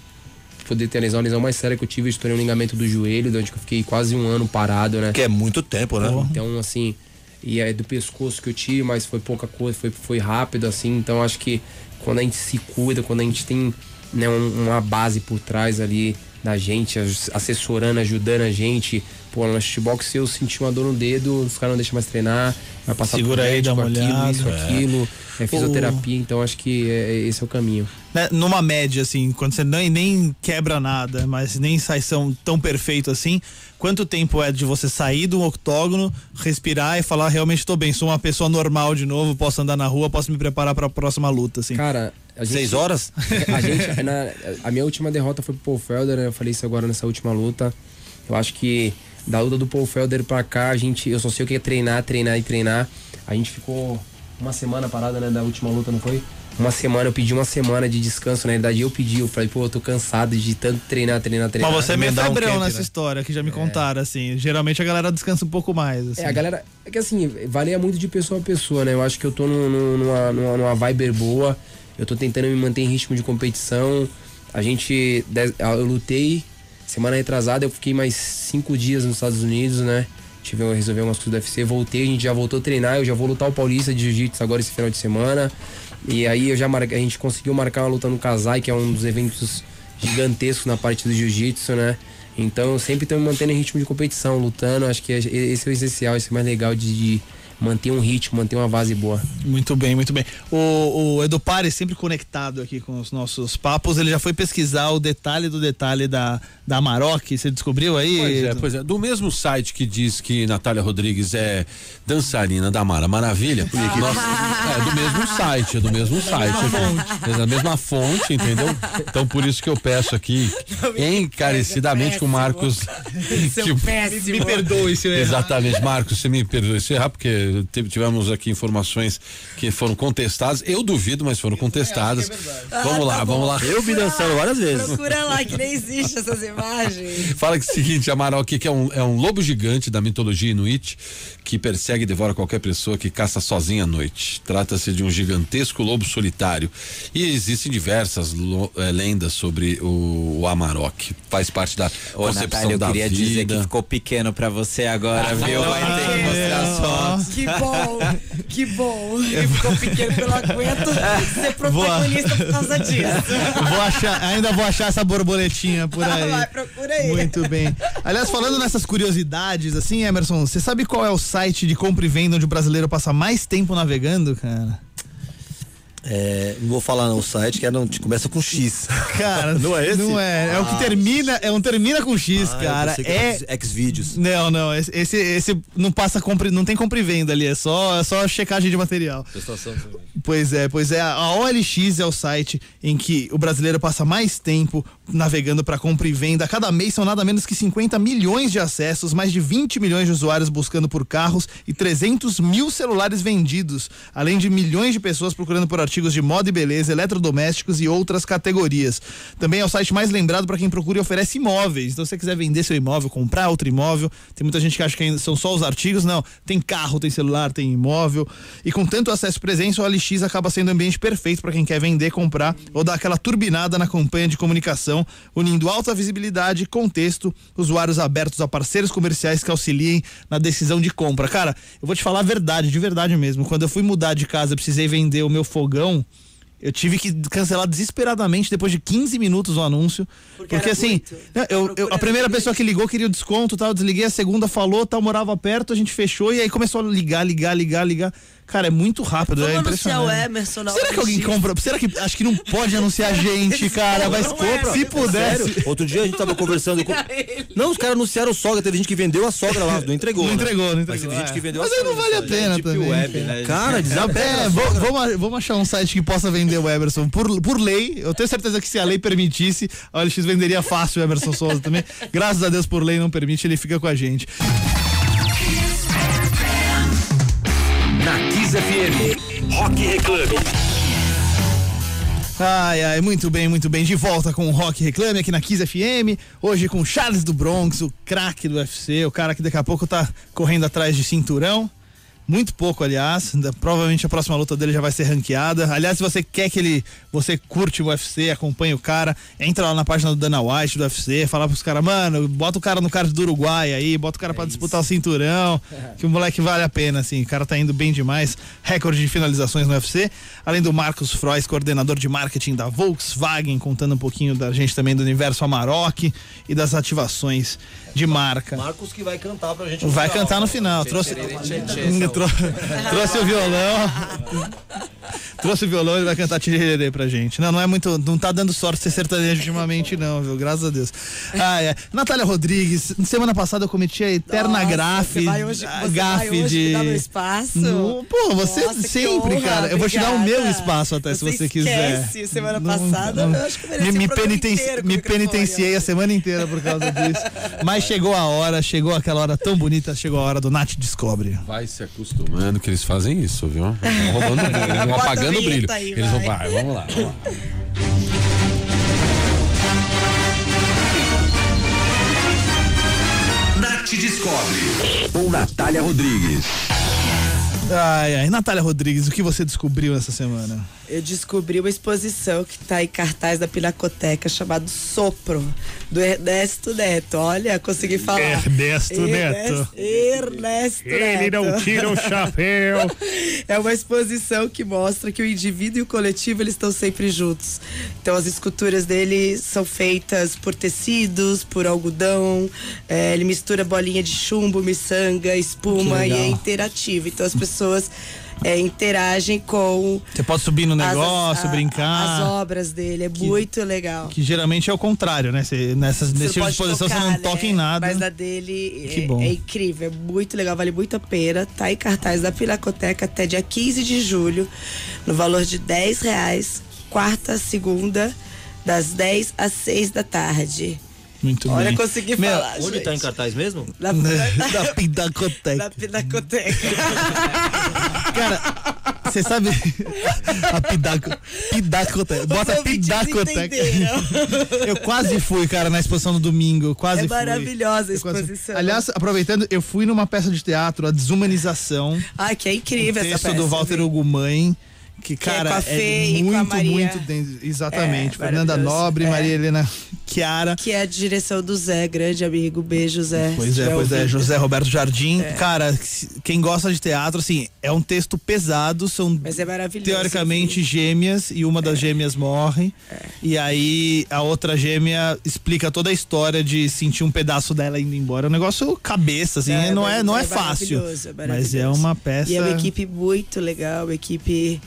poder ter a lesão. A lesão mais séria que eu tive, eu estourei um ligamento do joelho, onde eu fiquei quase um ano parado, né? Que é muito tempo, né? Então, assim, e é do pescoço que eu tive, mas foi pouca coisa, foi, foi rápido, assim. Então acho que quando a gente se cuida, quando a gente tem né, uma base por trás ali da gente, assessorando, ajudando a gente, Pô, no shootbox eu senti uma dor no dedo, os caras não deixam mais treinar, vai passar Segura por aí, dá uma aquilo, olhada. isso, é. aquilo, é fisioterapia, o... então acho que é, esse é o caminho. Né, numa média, assim, quando você nem, nem quebra nada, mas nem sai tão, tão perfeito assim, quanto tempo é de você sair do octógono, respirar e falar, realmente tô bem, sou uma pessoa normal de novo, posso andar na rua, posso me preparar para a próxima luta, assim? Cara, Gente, Seis horas? A, gente, na, a minha última derrota foi pro Paul Felder, né? Eu falei isso agora nessa última luta. Eu acho que da luta do Paul Felder pra cá, a gente, eu só sei o que é treinar, treinar e treinar. A gente ficou uma semana parada, né, da última luta, não foi? Uma semana, eu pedi uma semana de descanso, na verdade eu pedi, eu falei, pô, eu tô cansado de tanto treinar, treinar, treinar. Mas você é meio febrão um nessa né? história, que já me é. contaram, assim. Geralmente a galera descansa um pouco mais, assim. É, a galera, é que assim, varia muito de pessoa a pessoa, né? Eu acho que eu tô numa, numa, numa vibe boa, eu tô tentando me manter em ritmo de competição. A gente, eu lutei Semana retrasada eu fiquei mais cinco dias nos Estados Unidos, né? Tive que resolver umas coisas do UFC. Voltei, a gente já voltou a treinar. Eu já vou lutar o Paulista de Jiu-Jitsu agora esse final de semana. E aí eu já mar... a gente conseguiu marcar uma luta no Kazai, que é um dos eventos gigantescos na parte do Jiu-Jitsu, né? Então eu sempre estou me mantendo em ritmo de competição, lutando. Acho que esse é o essencial, esse é o mais legal de, de manter um ritmo, manter uma base boa. Muito bem, muito bem. O, o Edu Pare, sempre conectado aqui com os nossos papos, ele já foi pesquisar o detalhe do detalhe da, da Amarok, você descobriu aí? Pois é, pois é. Do mesmo site que diz que Natália Rodrigues é dançarina da Mara Maravilha, ah. nós, é do mesmo site, é do mesmo site. É da mesma fonte, entendeu? Então por isso que eu peço aqui encarecidamente com o Marcos. que, me, me perdoe se eu errar. Exatamente, Marcos, você me perdoe se eu errar, porque tivemos aqui informações que foram contestadas. Eu duvido, mas foram contestadas. É, vamos ah, lá, tá vamos lá. Eu vi dançando várias vezes. Procura lá que nem existe essas imagens. Fala que é o seguinte, Amaral, que é um, é um lobo gigante da mitologia inuit que persegue e devora qualquer pessoa que caça sozinha à noite. Trata-se de um gigantesco lobo solitário. E existem diversas lo, é, lendas sobre o, o Amarok. Faz parte da Ô, concepção Natália, eu da queria vida. dizer que ficou pequeno para você agora, ah, viu? Vai ter que mostrar só. Que bom, que bom. Ele ficou pequeno pelo aguento ser protagonista Boa. por causa disso. Vou achar, ainda vou achar essa borboletinha por aí. Vai, procura aí. Muito bem. Aliás, falando nessas curiosidades, assim, Emerson, você sabe qual é o site de compra e venda onde o brasileiro passa mais tempo navegando, cara? É, não vou falar no site, que é, não, começa com X. Cara, não é esse? Não é. É o que ah. termina, é um termina com X, ah, cara. É X-Vídeos. Não, não. Esse, esse não passa compra, não tem compra e venda ali, é só, é só checagem de material. Prestação também. Pois é, pois é. A OLX é o site em que o brasileiro passa mais tempo navegando para compra e venda. Cada mês são nada menos que 50 milhões de acessos, mais de 20 milhões de usuários buscando por carros e 300 mil celulares vendidos, além de milhões de pessoas procurando por artigos artigos de moda e beleza, eletrodomésticos e outras categorias. Também é o site mais lembrado para quem procura e oferece imóveis. Então, se você quiser vender seu imóvel, comprar outro imóvel, tem muita gente que acha que são só os artigos. Não, tem carro, tem celular, tem imóvel. E com tanto acesso e presença, o OLX acaba sendo o ambiente perfeito para quem quer vender, comprar ou dar aquela turbinada na campanha de comunicação, unindo alta visibilidade, contexto, usuários abertos a parceiros comerciais que auxiliem na decisão de compra. Cara, eu vou te falar a verdade, de verdade mesmo. Quando eu fui mudar de casa, precisei vender o meu fogão Eu tive que cancelar desesperadamente depois de 15 minutos o anúncio. Porque, era assim, né, eu, eu- a primeira pessoa que ligou queria o desconto tal, eu desliguei, a segunda falou, tal, morava perto, a gente fechou e aí começou a ligar, ligar, ligar, ligar. Cara, é muito rápido, é Vamos anunciar o impressionante. Emerson na Será que alguém compra? Será que acho que não pode anunciar a gente, cara? Vai Não é, se pudesse. Sério? Outro dia a gente tava conversando com. Não, os caras anunciaram sogra, teve gente que vendeu a sogra lá, não entregou. Não né? entregou, não Mas entregou. teve gente é. que vendeu Mas a aí sogra. não vale a pena Deep também. Web, né? Cara, É, desabela. vamos, vamos, vamos achar um site que possa vender o Emerson por, por lei. Eu tenho certeza que se a lei permitisse, a OLX venderia fácil o Emerson Souza também. Graças a Deus por lei não permite, ele fica com a gente. Kiss FM, Rock Reclame. Ai, ai, muito bem, muito bem. De volta com o Rock Reclame aqui na Kiss FM. Hoje com Charles do Bronx, o craque do UFC, o cara que daqui a pouco tá correndo atrás de cinturão. Muito pouco, aliás. Provavelmente a próxima luta dele já vai ser ranqueada. Aliás, se você quer que ele. Você curte o UFC, acompanha o cara, entra lá na página do Dana White do UFC, fala pros caras, mano, bota o cara no card do Uruguai aí, bota o cara pra disputar o cinturão. Que o moleque vale a pena, assim. O cara tá indo bem demais. Recorde de finalizações no UFC. Além do Marcos Frois, coordenador de marketing da Volkswagen, contando um pouquinho da gente também do universo Amarok e das ativações de marca. Marcos que vai cantar pra gente. Vai cantar no final. Trouxe, Trou- trouxe o violão. Trouxe o violão e vai cantar tirerê pra gente. Não, não é muito. Não tá dando sorte ser sertanejo ultimamente, não, viu? Graças a Deus. Ah, é. Natália Rodrigues, semana passada eu cometi a eterna grafe. Você você gafe de. espaço? No- pô, você Nossa, sempre, honra, cara. Eu vou te dar o meu espaço até, se você Você quiser. semana Não- passada, não- eu acho que mereci me, me, penitenci- inteiro me microfone, penitenciei a semana inteira por causa disso. Mas chegou a hora, chegou aquela hora tão bonita, chegou a hora do Nath Descobre. Vai se acostumando que eles fazem isso, viu? Vão roubando o brilho, vão apagando o brilho. aí, eles vão, vai. vai, vamos lá, vamos lá. Nath Descobre. Com Natália Rodrigues. Ai, ai, Natália Rodrigues, o que você descobriu essa semana? Eu descobri uma exposição que tá em cartaz da Pinacoteca chamado Sopro, do Ernesto Neto. Olha, consegui falar. Ernesto Neto. Ernesto Neto. o chapéu. É uma exposição que mostra que o indivíduo e o coletivo eles estão sempre juntos. Então as esculturas dele são feitas por tecidos, por algodão. é, ele mistura bolinha de chumbo, miçanga, espuma e é interativo. Então as pessoas é, interagem com Você pode subir no as- negócio, a- brincar. As obras dele. É muito legal. Que geralmente é o contrário, né? Você, nessas, Você nesse tipo de exposição tocar, você não né? toca em nada. Mas a dele Que é, bom. é incrível, é muito legal, vale muito a pena. Tá em cartaz da Pinacoteca até dia 15 de julho, no valor de 10 reais, quarta, segunda, das 10 às 6 da tarde. Muito Olha, bem. consegui Meu, falar. Onde gente. tá em cartaz mesmo? Na, da Pinacoteca. na Pinacoteca. Cara, você sabe. a Pidaco. Pidacoteca. Bota Pidacoteca. Eu quase fui, cara, na exposição no domingo. Quase É maravilhosa a Eu quase exposição. Aliás, aproveitando, eu fui numa peça de teatro, A Desumanização. Ai, que é incrível essa texto peça. do Walter? Ugumãe. Que, Que é cara, a é, Fê a muito, muito denso. Exatamente. É, Fernanda. Nobre, É. Maria Helena Chiara. Que é a direção do Zé, grande amigo. Beijo, Zé. Pois é, pois é. José Roberto Jardim. Cara, se- quem gosta de teatro, assim, é um texto pesado, são Mas é maravilhoso. teoricamente gêmeas e uma das gêmeas morre. E aí a outra gêmea explica toda a história de sentir um pedaço dela indo embora. É um negócio cabeça, assim, É, não é, não é, é fácil. maravilhoso, é mas é uma peça. E é uma equipe muito legal, uma equipe.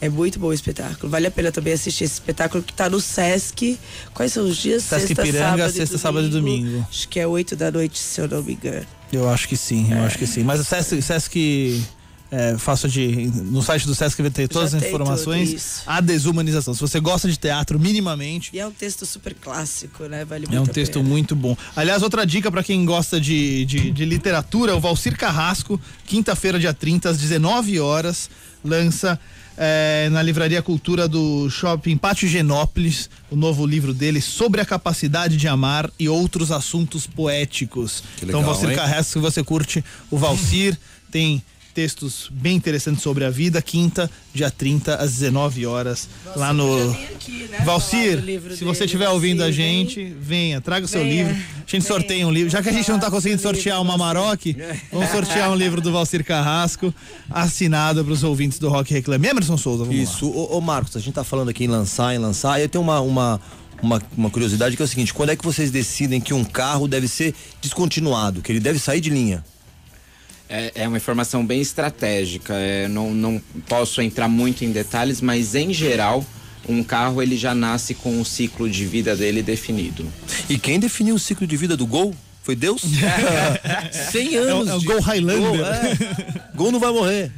É muito bom o espetáculo. Vale a pena também assistir esse espetáculo que tá no Sesc. Quais são os dias? Sesc sexta, Ipiranga, sábado, sexta, sábado e domingo. Acho que é 8 da noite, se eu não me engano. Eu acho que sim, É. eu acho que sim. Mas o Sesc, Sesc é, faço de. No site do Sesc vai ter todas Já as informações. A desumanização. Se você gosta de teatro minimamente, E é um texto super clássico, né? Vale muito É um texto pena. muito bom. Aliás, outra dica pra quem gosta de, de, de literatura, o Valcir Carrasco, quinta-feira, dia 30, às 19 horas, lança eh, na Livraria Cultura do Shopping Pátio Genópolis o novo livro dele sobre a capacidade de amar e outros assuntos poéticos. Que então, legal, Valcir hein? Carrasco, se você curte o Valcir, tem textos bem interessantes sobre a vida. Quinta, dia 30, às 19 horas, lá no. né, Valcir, se você estiver ouvindo a gente, venha, traga o seu Venha, livro. A gente sorteia um livro. Já que a gente não tá conseguindo sortear uma Maroc, vamos sortear um livro do Valcir Carrasco, assinado para os ouvintes do Rock Reclame. Emerson Souza, vamos lá. Isso, ô, ô, Marcos, a gente tá falando aqui em lançar, em lançar. Eu tenho uma, uma, uma, uma curiosidade que é o seguinte: quando é que vocês decidem que um carro deve ser descontinuado, que ele deve sair de linha? É, é uma informação bem estratégica. É, não, não posso entrar muito em detalhes, mas em geral, um carro ele já nasce com o ciclo de vida dele definido. E quem definiu o ciclo de vida do Gol? Foi Deus? 100 É o, anos. é o de- Gol Highlander. Gol, é. Gol não vai morrer.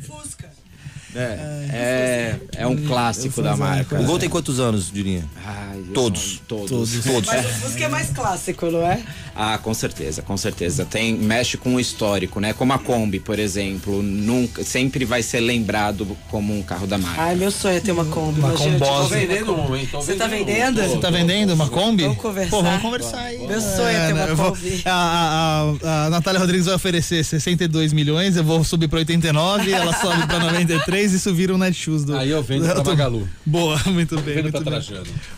É, é um clássico da marca. O Gol tem quantos anos de linha? Ai, eu Todos. não- todos. Todos. Todos. Mas o Fusca é mais clássico, não é? Ah, com certeza, com certeza. Tem, mexe com o histórico, né? Como a Kombi, por exemplo, nunca, sempre vai ser lembrado como um carro da marca. Ai, meu sonho é ter uma Kombi. Uma Imagina, tipo, vendendo Você tá vendendo? Você tá vendendo uma Kombi? Vamos conversar. Pô, vamos conversar aí. Meu sonho é ter uma né, eu vou- Kombi. A, a, a, Natália Rodrigues vai oferecer 62 milhões, eu vou subir pra 89, ela sobe pra 93, isso vira um Netshoes do. Aí eu vendo do- pra Magalu. Boa, muito bem. Muito pra bem.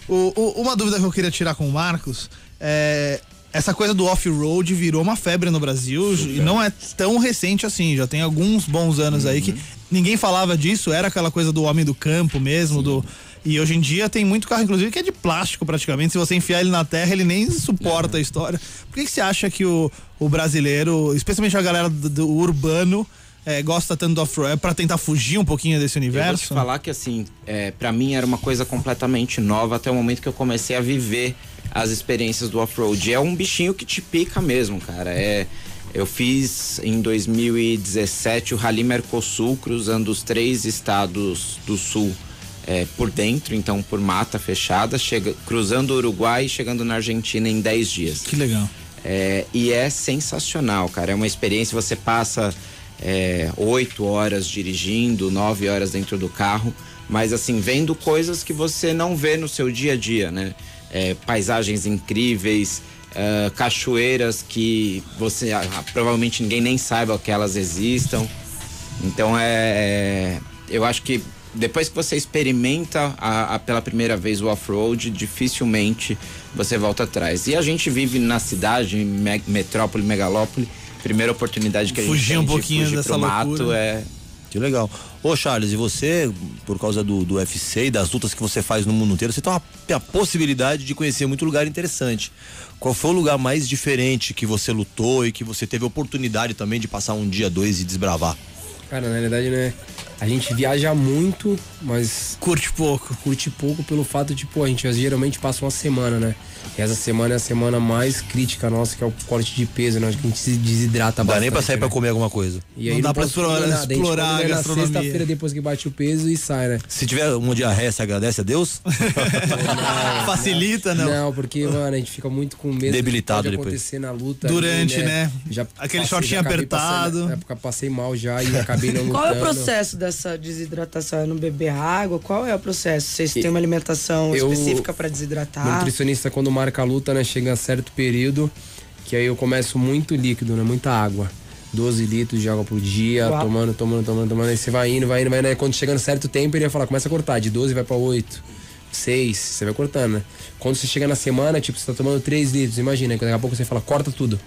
O, o- uma dúvida que eu queria tirar com o Marcos é. Essa coisa do off-road virou uma febre no Brasil e não é tão recente assim, já tem alguns bons anos aí que ninguém falava disso, era aquela coisa do homem do campo mesmo, do. E hoje em dia tem muito carro, inclusive, que é de plástico praticamente. Se você enfiar ele na terra, ele nem suporta a história. Por que, que você acha que o, o brasileiro, especialmente a galera do, do urbano, eh, gosta tanto do off-road? É pra tentar fugir um pouquinho desse Eu vou te universo? falar que assim, é, para mim era uma coisa completamente nova até o momento que eu comecei a viver as experiências do off-road. É um bichinho que te pica mesmo, cara. É, eu fiz em 2017 o Rally Mercosul cruzando os três estados do sul é, por dentro, então por mata fechada, chega, cruzando o Uruguai e chegando na Argentina em 10 dias. Que legal. É, e é sensacional, cara. É uma experiência, você passa é, oito horas dirigindo, nove horas dentro do carro, mas assim, vendo coisas que você não vê no seu dia a dia, né? É, paisagens incríveis, é, cachoeiras que você ah, provavelmente ninguém nem saiba que elas existam. Então é, é- eu acho que depois que você experimenta a, a- pela primeira vez o off-road, dificilmente você volta atrás. E a gente vive na cidade, me- metrópole, megalópole. Primeira oportunidade que a gente Fugir tem um de pouquinho fugir dessa pro mato loucura. é Que legal. Ô Charles, e você, por causa do, do UFC e das lutas que você faz no mundo inteiro, você tem uma, tem a possibilidade de conhecer muito lugar interessante. Qual foi o lugar mais diferente que você lutou e que você teve oportunidade também de passar um dia, dois e desbravar? Cara, na realidade, né? A gente viaja muito, mas Curte pouco. curte pouco pelo fato de, pô, a gente geralmente passa uma semana, né? E essa semana é a semana mais crítica nossa, que é o corte de peso, né? Acho que a gente se desidrata Não dá bastante. nem pra sair né? pra comer alguma coisa. E aí Não dá pra explorar- nada, a explorar a né, na gastronomia. sexta-feira depois que bate o peso e sai, né? Se tiver uma diarreia, você agradece a Deus? Facilita, não. Não, porque, mano, a gente fica muito com medo Debilitado do que pode depois. acontecer na luta. Durante, ali, né? Já Aquele passei- shortinho já apertado. Passando, na época passei mal já e acabei não lutando. Qual é o processo dessa desidratação? É não beber água? Qual é o processo? Vocês têm uma alimentação Eu- específica pra desidratar? nutricionista, quando marca a luta, né, chega a certo período, que aí eu começo muito líquido, né? Muita água. 12 litros de água por dia, Uau. tomando, tomando, tomando, tomando. Aí você vai indo, vai indo, vai indo. Aí quando chega no certo tempo, ele ia falar, começa a cortar. De 12 vai pra 8, 6, você vai cortando, né? Quando você chega na semana, tipo, você tá tomando 3 litros, imagina. Daqui a pouco você fala, corta tudo.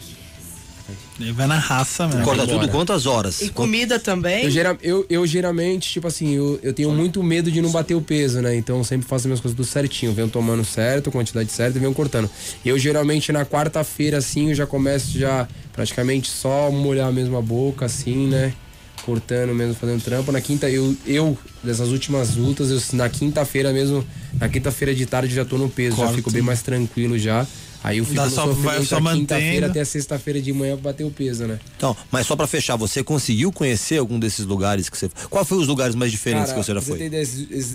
Ele vai na raça mesmo. Corta tudo quantas horas? E comida também? Eu, gera- eu, eu geralmente, tipo assim, eu, eu tenho muito medo de não bater o peso, né? Então eu sempre faço as minhas coisas tudo certinho. Venho tomando certo, quantidade certa e venho cortando. Eu geralmente na quarta-feira, assim, eu já começo já praticamente só molhar mesmo a boca, assim, né? Cortando mesmo, fazendo trampo. Na quinta, eu, eu dessas últimas lutas, eu, na quinta-feira mesmo, na quinta-feira de tarde já tô no peso, já Corta. fico bem mais tranquilo já. Aí eu fico Dá só- vai só quinta-feira até sexta-feira de manhã pra bater o peso, né? Então, mas só pra fechar, você conseguiu conhecer algum desses lugares que você. Qual foi os lugares mais diferentes Cara, que você já foi? ideia,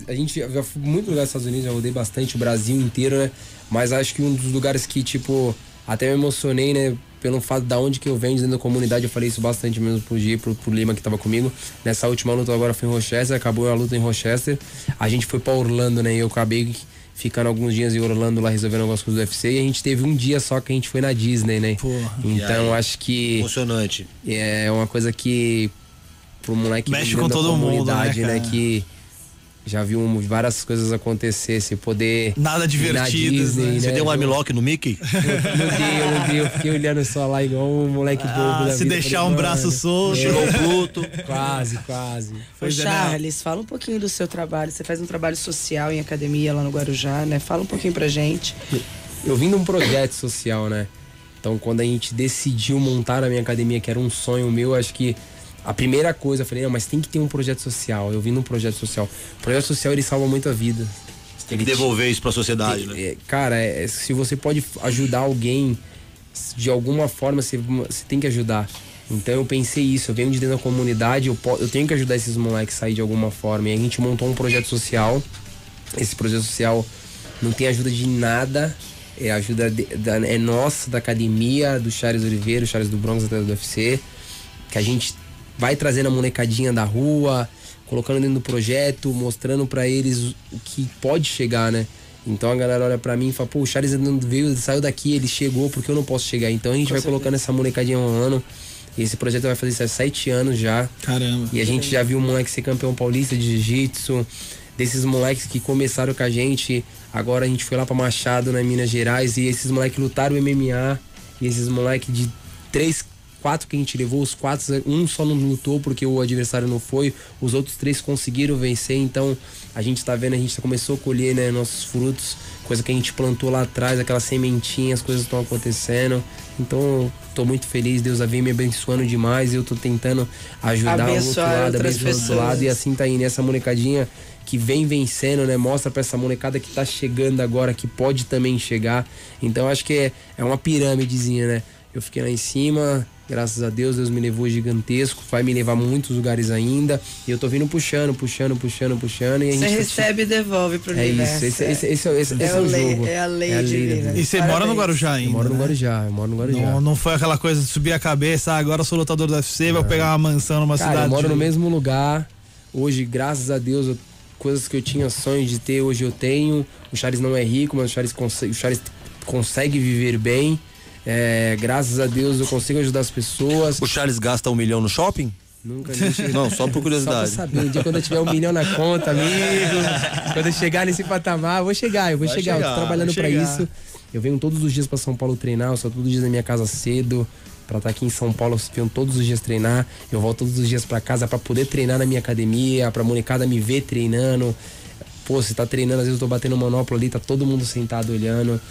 a gente já foi muito lugar nos Estados Unidos, já rodei bastante o Brasil inteiro, né? Mas acho que um dos lugares que, tipo, até me emocionei, né? Pelo fato da onde que eu venho dentro da comunidade, eu falei isso bastante mesmo pro G, pro, pro Lima que tava comigo. Nessa última luta agora foi em Rochester, acabou a luta em Rochester. A gente foi pra Orlando, né? E eu acabei ficando alguns dias em Orlando lá resolvendo algumas coisas do UFC. E a gente teve um dia só que a gente foi na Disney, né? Porra. Então acho que Emocionante. é uma coisa que pro moleque Mexe com todo mundo, né, né, que já viu várias coisas acontecer, se poder Nada divertido, Disney, né? né? Você deu um Eu- armlock no Mickey? Não dei, eu não dei, eu fiquei olhando só lá igual um moleque bobo Ah, da se vida, deixar falei, um braço "Mano, solto. Chegou o Pluto. Quase, quase. Ô, Pois é, né? Charles, fala um pouquinho do seu trabalho. Você faz um trabalho social em academia lá no Guarujá, né? Fala um pouquinho pra gente. Eu vim de um projeto social, né? Então, quando a gente decidiu montar a minha academia, que era um sonho meu, acho que a primeira coisa, eu falei, não, mas tem que ter um projeto social. Eu vim de um projeto social. O projeto social, ele salva muita vida. Tem que devolver isso pra sociedade, né? É, Cara, é, se você pode ajudar alguém de alguma forma, você, você tem que ajudar. Então eu pensei isso, eu venho de dentro da comunidade, eu, eu tenho que ajudar esses moleques a sair de alguma forma. E a gente montou um projeto social. Esse projeto social não tem ajuda de nada. É ajuda de- da- é nossa, da academia, do Charles Oliveira, do Charles do Bronx até do UFC. Que a gente vai trazendo a molecadinha da rua, colocando dentro do projeto, mostrando pra eles o que pode chegar, né? Então a galera olha pra mim e fala, pô, o Charles veio, saiu daqui, ele chegou, porque eu não posso chegar? Então a gente vai colocando essa molecadinha um ano. E esse projeto vai fazer sete anos já. Caramba. E a gente já viu um moleque ser campeão paulista de jiu-jitsu. Desses moleques que começaram com a gente. Agora a gente foi lá pra Machado, na Minas Gerais. E esses moleques lutaram MMA. E esses moleques de três, quatro que a gente levou, os quatro, um só não lutou porque o adversário não foi. Os outros três conseguiram vencer. Então a gente tá vendo, a gente começou a colher né, nossos frutos. Coisa que a gente plantou lá atrás, aquela sementinha, as coisas estão acontecendo. Então, tô muito feliz, Deus vem me abençoando demais. Eu tô tentando ajudar o outro Abençoar lado, abençoar o outro lado. E assim tá indo essa molecadinha que vem vencendo, né? Mostra pra essa molecada que tá chegando agora, que pode também chegar. Então acho que é, é uma pirâmidezinha, né? Eu fiquei lá em cima, graças a Deus, Deus me levou gigantesco, vai me levar a muitos lugares ainda. E eu tô vindo puxando, puxando, puxando, puxando. E a Você gente tá- recebe e devolve pro É universo. isso, esse, esse, esse, é- esse, esse É é, o lei- jogo. é a lei da divina. vida. E você mora no Parabéns. Guarujá ainda? Eu moro no né? Guarujá, eu moro no Guarujá. Não, não foi aquela coisa de subir a cabeça, ah, agora eu sou lutador do UFC, vou pegar uma mansão numa Cara, cidade. eu moro de- no mesmo lugar. Hoje, graças a Deus, eu- coisas que eu tinha sonho de ter, hoje eu tenho. O Charles não é rico, mas o Charles, o Charles consegue viver bem. É, graças a Deus eu consigo ajudar as pessoas. O Charles gasta um milhão no shopping? Nunca Não, só por Só curiosidade. saber, um dia quando eu tiver um milhão na conta, amigo, quando eu chegar nesse patamar, eu vou chegar, eu vou Vai chegar, eu chegar, tô trabalhando chegar. isso. Eu venho todos os dias pra São Paulo treinar, eu saio todos os dias da minha casa cedo, pra estar aqui em São Paulo, eu venho todos os dias treinar. Eu volto todos os dias pra casa pra poder treinar na minha academia, pra molecada me ver treinando. Pô, você tá treinando, às vezes eu tô batendo monopla ali, tá todo mundo sentado olhando.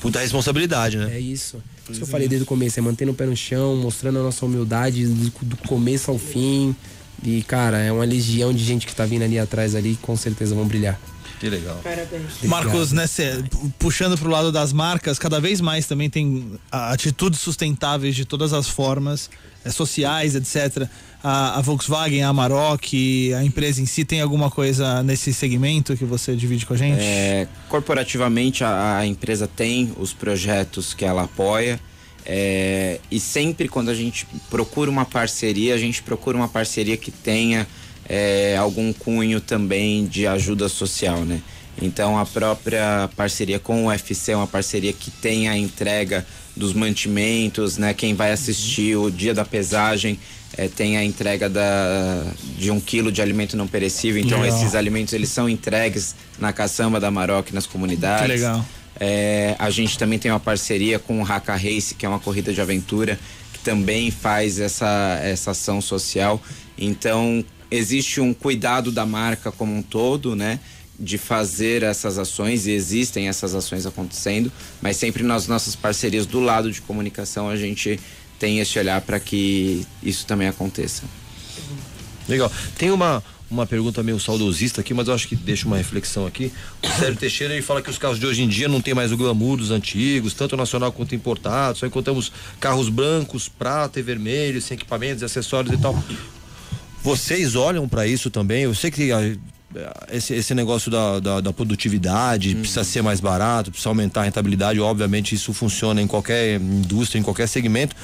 Puta responsabilidade, né? É isso. Por isso que eu falei desde o começo, é mantendo o pé no chão, mostrando a nossa humildade do, começo ao fim. E, cara, é uma legião de gente que tá vindo ali atrás ali, que com certeza vão brilhar. Que legal. Parabéns. Marcos, né, cê- puxando pro lado das marcas, cada vez mais também tem atitudes sustentáveis de todas as formas, eh, sociais, etc. A, a Volkswagen, a Amarok, a empresa em si, tem alguma coisa nesse segmento que você divide com a gente? É, corporativamente a, a empresa tem os projetos que ela apoia é, e sempre quando a gente procura uma parceria, a gente procura uma parceria que tenha é, algum cunho também de ajuda social, né? Então a própria parceria com o UFC é uma parceria que tem a entrega dos mantimentos, né? Quem vai assistir o dia da pesagem é, tem a entrega da, de um quilo de alimento não perecível. Então Legal. esses alimentos eles são entregues na caçamba da Maroc nas comunidades. Que legal. É, a gente também tem uma parceria com o Haka Race, que é uma corrida de aventura, que também faz essa, essa ação social. Então, existe um cuidado da marca como um todo, né? De fazer essas ações, e existem essas ações acontecendo, mas sempre nas nossas parcerias do lado de comunicação a gente tem esse olhar para que isso também aconteça. Legal. Tem uma, uma pergunta meio saudosista aqui, mas eu acho que deixa uma reflexão aqui. O Sérgio Teixeira ele fala que os carros de hoje em dia não tem mais o glamour dos antigos, tanto nacional quanto importado. Só encontramos carros brancos, prata e vermelho, sem equipamentos, acessórios e tal. Vocês olham pra isso também? Eu sei que ah, esse, esse negócio da, da, da produtividade, Uhum. precisa ser mais barato, precisa aumentar a rentabilidade, obviamente isso funciona em qualquer indústria, em qualquer segmento,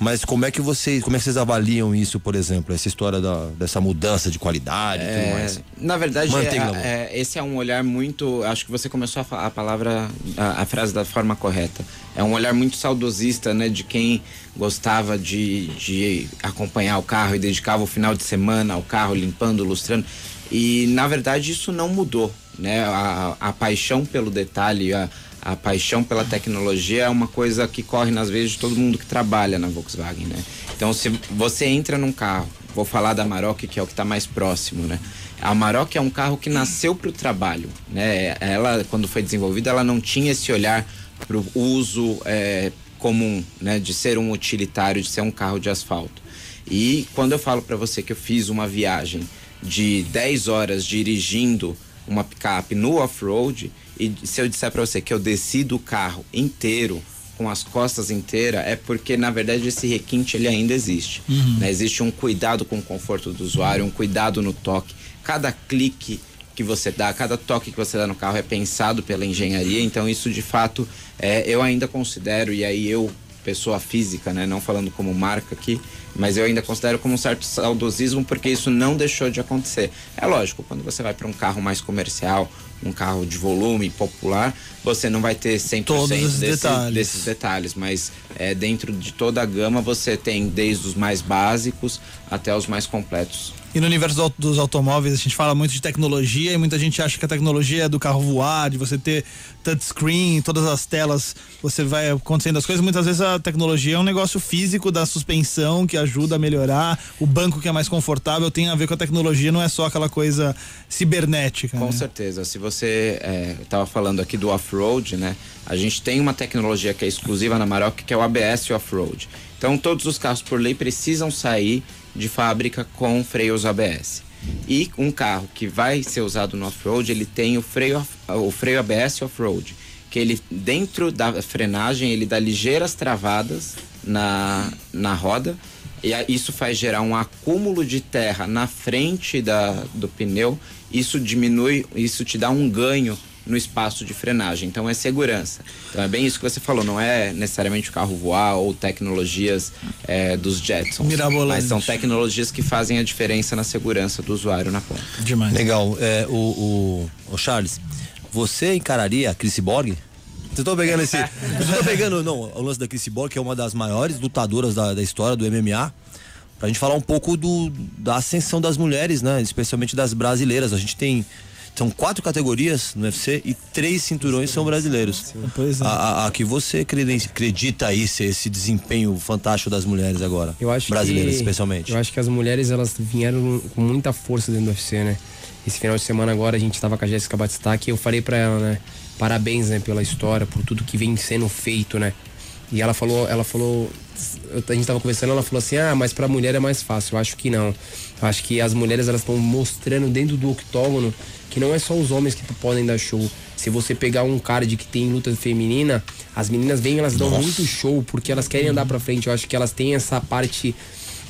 mas como é que vocês, como é que vocês avaliam isso, por exemplo, essa história da, dessa mudança de qualidade e tudo É, mais? na verdade, é- é- esse é um olhar muito. Acho que você começou a, a palavra, a, a frase da forma correta. É um olhar muito saudosista, né? De quem gostava de, de acompanhar o carro e dedicava o final de semana ao carro, limpando, lustrando. E na verdade isso não mudou, né? A, a paixão pelo detalhe, a, a paixão pela tecnologia é uma coisa que corre nas veias de todo mundo que trabalha na Volkswagen, né? Então se você entra num carro, vou falar da Maroc, que é o que está mais próximo, né? A Maroc é um carro que nasceu para o trabalho, né? Ela, quando foi desenvolvida, ela não tinha esse olhar para o uso é, comum, né? De ser um utilitário, de ser um carro de asfalto. E quando eu falo para você que eu fiz uma viagem de 10 horas dirigindo uma picape no off-road, e se eu disser para você que eu desci do carro inteiro com as costas inteiras, é porque na verdade esse requinte ele ainda existe. né? Existe um cuidado com o conforto do usuário, um cuidado no toque. Cada clique que você dá, cada toque que você dá no carro é pensado pela engenharia, então isso de fato é, eu ainda considero, e aí eu, pessoa física, né, não falando como marca aqui, mas eu ainda considero como um certo saudosismo porque isso não deixou de acontecer. É lógico, quando você vai para um carro mais comercial, um carro de volume popular, você não vai ter 100% Todos desse- detalhes. desses detalhes, mas é, dentro de toda a gama você tem desde os mais básicos até os mais completos. E no universo do- dos automóveis, a gente fala muito de tecnologia e muita gente acha que a tecnologia é do carro voar, de você ter touchscreen, todas as telas, você vai acontecendo as coisas. Muitas vezes a tecnologia é um negócio físico da suspensão que ajuda a melhorar, o banco que é mais confortável tem a ver com a tecnologia, não é só aquela coisa cibernética. Com né? certeza. Se você estava falando aqui do off-road, né? A gente tem uma tecnologia que é exclusiva na Maroc, que é o ABS off-road. Então, todos os carros por lei precisam sair de fábrica com freios ABS. E um carro que vai ser usado no off-road, ele tem o freio, o freio ABS off-road, que ele dentro da frenagem ele dá ligeiras travadas na, na roda e isso faz gerar um acúmulo de terra na frente da, do pneu. Isso diminui, isso te dá um ganho no espaço de frenagem. Então é segurança. Então é bem isso que você falou. Não é necessariamente o carro voar ou tecnologias é, dos Jetsons. Mirabolantes. Mas são tecnologias que fazem a diferença na segurança do usuário na ponta. Demais. Legal. É, o, o, o Charles, você encararia a Chris Borg? Você tô pegando esse. Você tô pegando, não, o lance da Chris Borg, que é uma das maiores lutadoras da, da história do MMA. Pra gente falar um pouco do, da ascensão das mulheres, né? Especialmente das brasileiras. A gente tem. São quatro categorias no UFC e três cinturões são brasileiros. Pois é. A, a- a que você acredita aí ser esse desempenho fantástico das mulheres agora? Eu acho Brasileiras, que, especialmente. Eu acho que as mulheres elas vieram com muita força dentro do UFC, né? Esse final de semana agora a gente tava com a Jéssica Batistac e eu falei pra ela, né? Parabéns, né, pela história, por tudo que vem sendo feito, né? E ela falou, ela falou, a gente tava conversando, ela falou assim: "Ah, mas pra mulher é mais fácil". Eu acho que não. Eu acho que as mulheres elas estão mostrando dentro do octógono que não é só os homens que podem dar show. Se você pegar um card que tem luta feminina, as meninas vêm, elas dão muito show porque elas querem andar pra frente. Eu acho que elas têm essa parte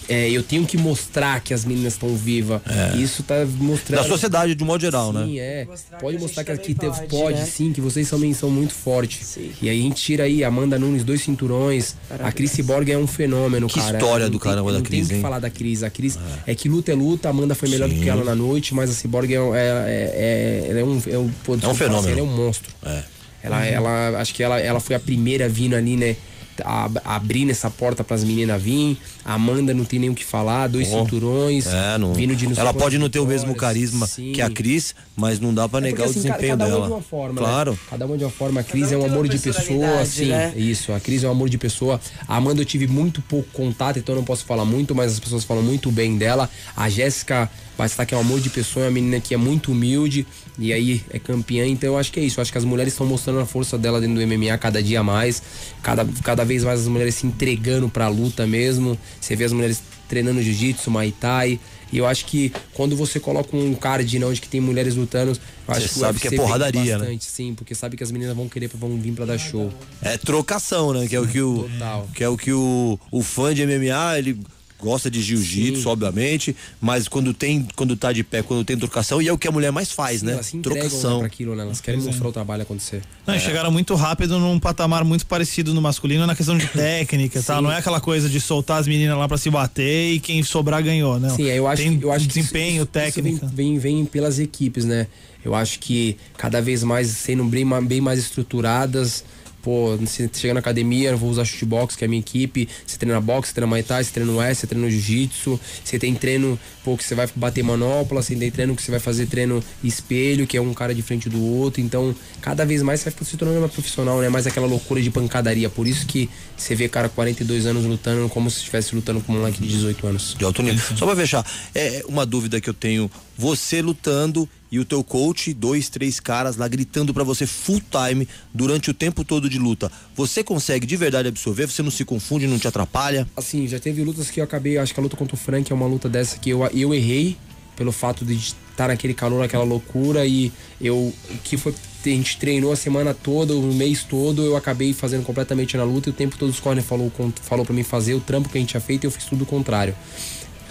é, eu tenho que mostrar que as meninas estão vivas. E Isso tá mostrando. Da sociedade, de um modo geral, né? Sim, é. Mostrar Pode mostrar que aqui também teve, pode, pode, né? sim, que vocês também são muito fortes. Sim. E aí a gente tira aí Amanda Nunes, dois cinturões. A Cris Borg é um fenômeno, Que cara. história Não do tem- caramba da não Cris, tem o que falar da Cris. A Cris é. que luta é luta, a Amanda foi melhor do que ela na noite, mas a Cyborg é, um- é, é, é, é um, é um, pô, desculpa, fenômeno. Ela é um monstro. É. Ela, ela, acho que ela, ela foi a primeira vindo ali, né? A, abrindo essa porta pras meninas vir. A Amanda não tem nem o que falar, dois Oh. cinturões. É, não. Vindo de não ela pode não ter o mesmo carisma Sim. que a Cris, mas não dá pra É porque, negar o assim, ca- desempenho cada uma dela. de uma forma, claro. Né? Cada uma de uma forma. A Cris Cada é um um amor de pessoa, assim. né? Isso, a Cris é um amor de pessoa. A Amanda eu tive muito pouco contato, então eu não posso falar muito, mas as pessoas falam muito bem dela. A Jéssica Bastac é um amor de pessoa, é uma menina que é muito humilde e aí é campeã, então eu acho que é isso. Eu acho que as mulheres estão mostrando a força dela dentro do MMA cada dia mais. Cada, cada vez mais as mulheres se entregando pra luta mesmo. Você vê as mulheres treinando jiu-jitsu, muay thai. E eu acho que quando você coloca um card né, onde que tem mulheres lutando, eu acho Você que sabe que é porradaria, né? bastante, Sim, porque sabe que as meninas vão querer vão vir pra dar show. É trocação, né? Que é o que o, Total. que é o, que o, o fã de MMA, ele gosta de jiu-jitsu, obviamente, mas quando tem, quando tá de pé, quando tem trocação, e é o que a mulher mais faz, né? Elas se né, trocação. pra aquilo, né? Elas querem mostrar o trabalho acontecer. Não, e chegaram muito rápido num patamar muito parecido no masculino na questão de técnica tal. Não é aquela coisa de soltar as meninas lá pra se bater e quem sobrar ganhou, não. Sim, eu acho, Tem eu acho que desempenho, isso, técnica. Isso vem, vem, vem pelas equipes, né? Eu acho que cada vez mais sendo bem, bem mais estruturadas. Pô, você chega na academia, eu vou usar chutebox, que é a minha equipe. Você treina boxe, você treina Muay Thai, você treina S, você treina jiu-jitsu. Você tem treino, pô, que você vai bater manopla. Você tem treino que você vai fazer treino espelho, que é um cara de frente do outro. Então, cada vez mais você vai se tornando uma profissional, né? Mais aquela loucura de pancadaria. Por isso que você vê cara 42 anos lutando como se estivesse lutando com um moleque de 18 anos. De alto nível. Só pra fechar, é uma dúvida que eu tenho. Você lutando e o teu coach, dois, três caras lá gritando pra você full time durante o tempo todo de luta. Você consegue de verdade absorver? Você não se confunde, não te atrapalha? Assim, já teve lutas que eu acabei, acho que a luta contra o Frank é uma luta dessa que eu, eu errei pelo fato de estar naquele calor, naquela loucura e eu o que foi a gente treinou a semana toda, o mês todo, eu acabei fazendo completamente na luta e o tempo todo os corner falou falou para mim fazer o trampo que a gente tinha feito e eu fiz tudo o contrário.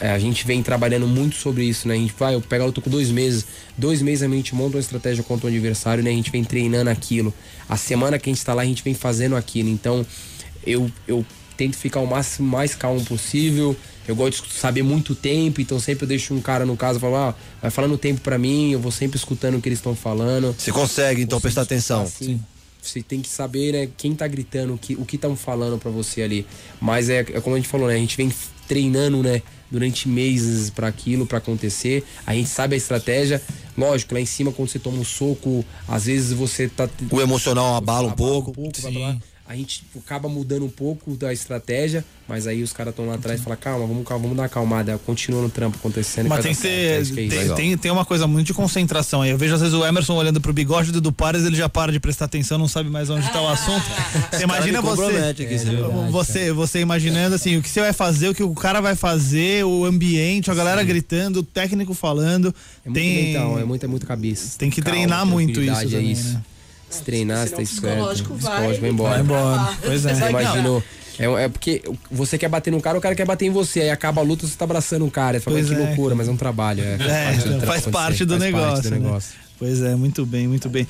É, a gente vem trabalhando muito sobre isso, né? A gente vai, eu pego a luta com dois meses. Dois meses a gente monta uma estratégia contra o adversário, né? A gente vem treinando aquilo. A semana que a gente tá lá, a gente vem fazendo aquilo. Então, eu, eu tento ficar o máximo mais calmo possível. Eu gosto de saber muito tempo, então sempre eu deixo um cara no caso falar, ah, vai falando o tempo pra mim, eu vou sempre escutando o que eles estão falando. Você consegue, então, prestar atenção. Assim, você tem que saber, né, quem tá gritando, o que o que estão falando pra você ali. Mas é, é como a gente falou, né, a gente vem treinando, né, durante meses pra aquilo pra acontecer. A gente sabe a estratégia. Lógico, lá em cima quando você toma um soco, às vezes você tá O emocional abala um pouco. vai pra lá. A gente tipo, acaba mudando um pouco da estratégia, mas aí os caras estão lá atrás e falam, calma, vamos, calma, vamos dar uma acalmada, continua no trampo acontecendo. e Mas tem que certo, é que é tem, tem, tem uma coisa muito de concentração aí. Eu vejo às vezes o Emerson olhando pro bigode do Pares, ele já para de prestar atenção, não sabe mais onde tá o assunto. Você imagina você. aqui, É, você viu? você, você imaginando assim, o que você vai fazer, o que o cara vai fazer, o ambiente, a galera gritando, o técnico falando. É muito tem, mental, é muito, é muito cabeça. tem que treinar muito isso tranquilidade, também, é isso. né? Se treinar, você tá esperto. psicológico vai. Psicológico vai embora. Vai embora. Pois é. Você imaginou. É, é porque você quer bater no cara, o cara quer bater em você. Aí acaba a luta, você tá abraçando o cara. Você fala, que é. loucura, mas é um trabalho. É, É, parte do trampo faz acontecer, parte do faz negócio. parte do né? negócio. Pois é, muito bem, muito bem.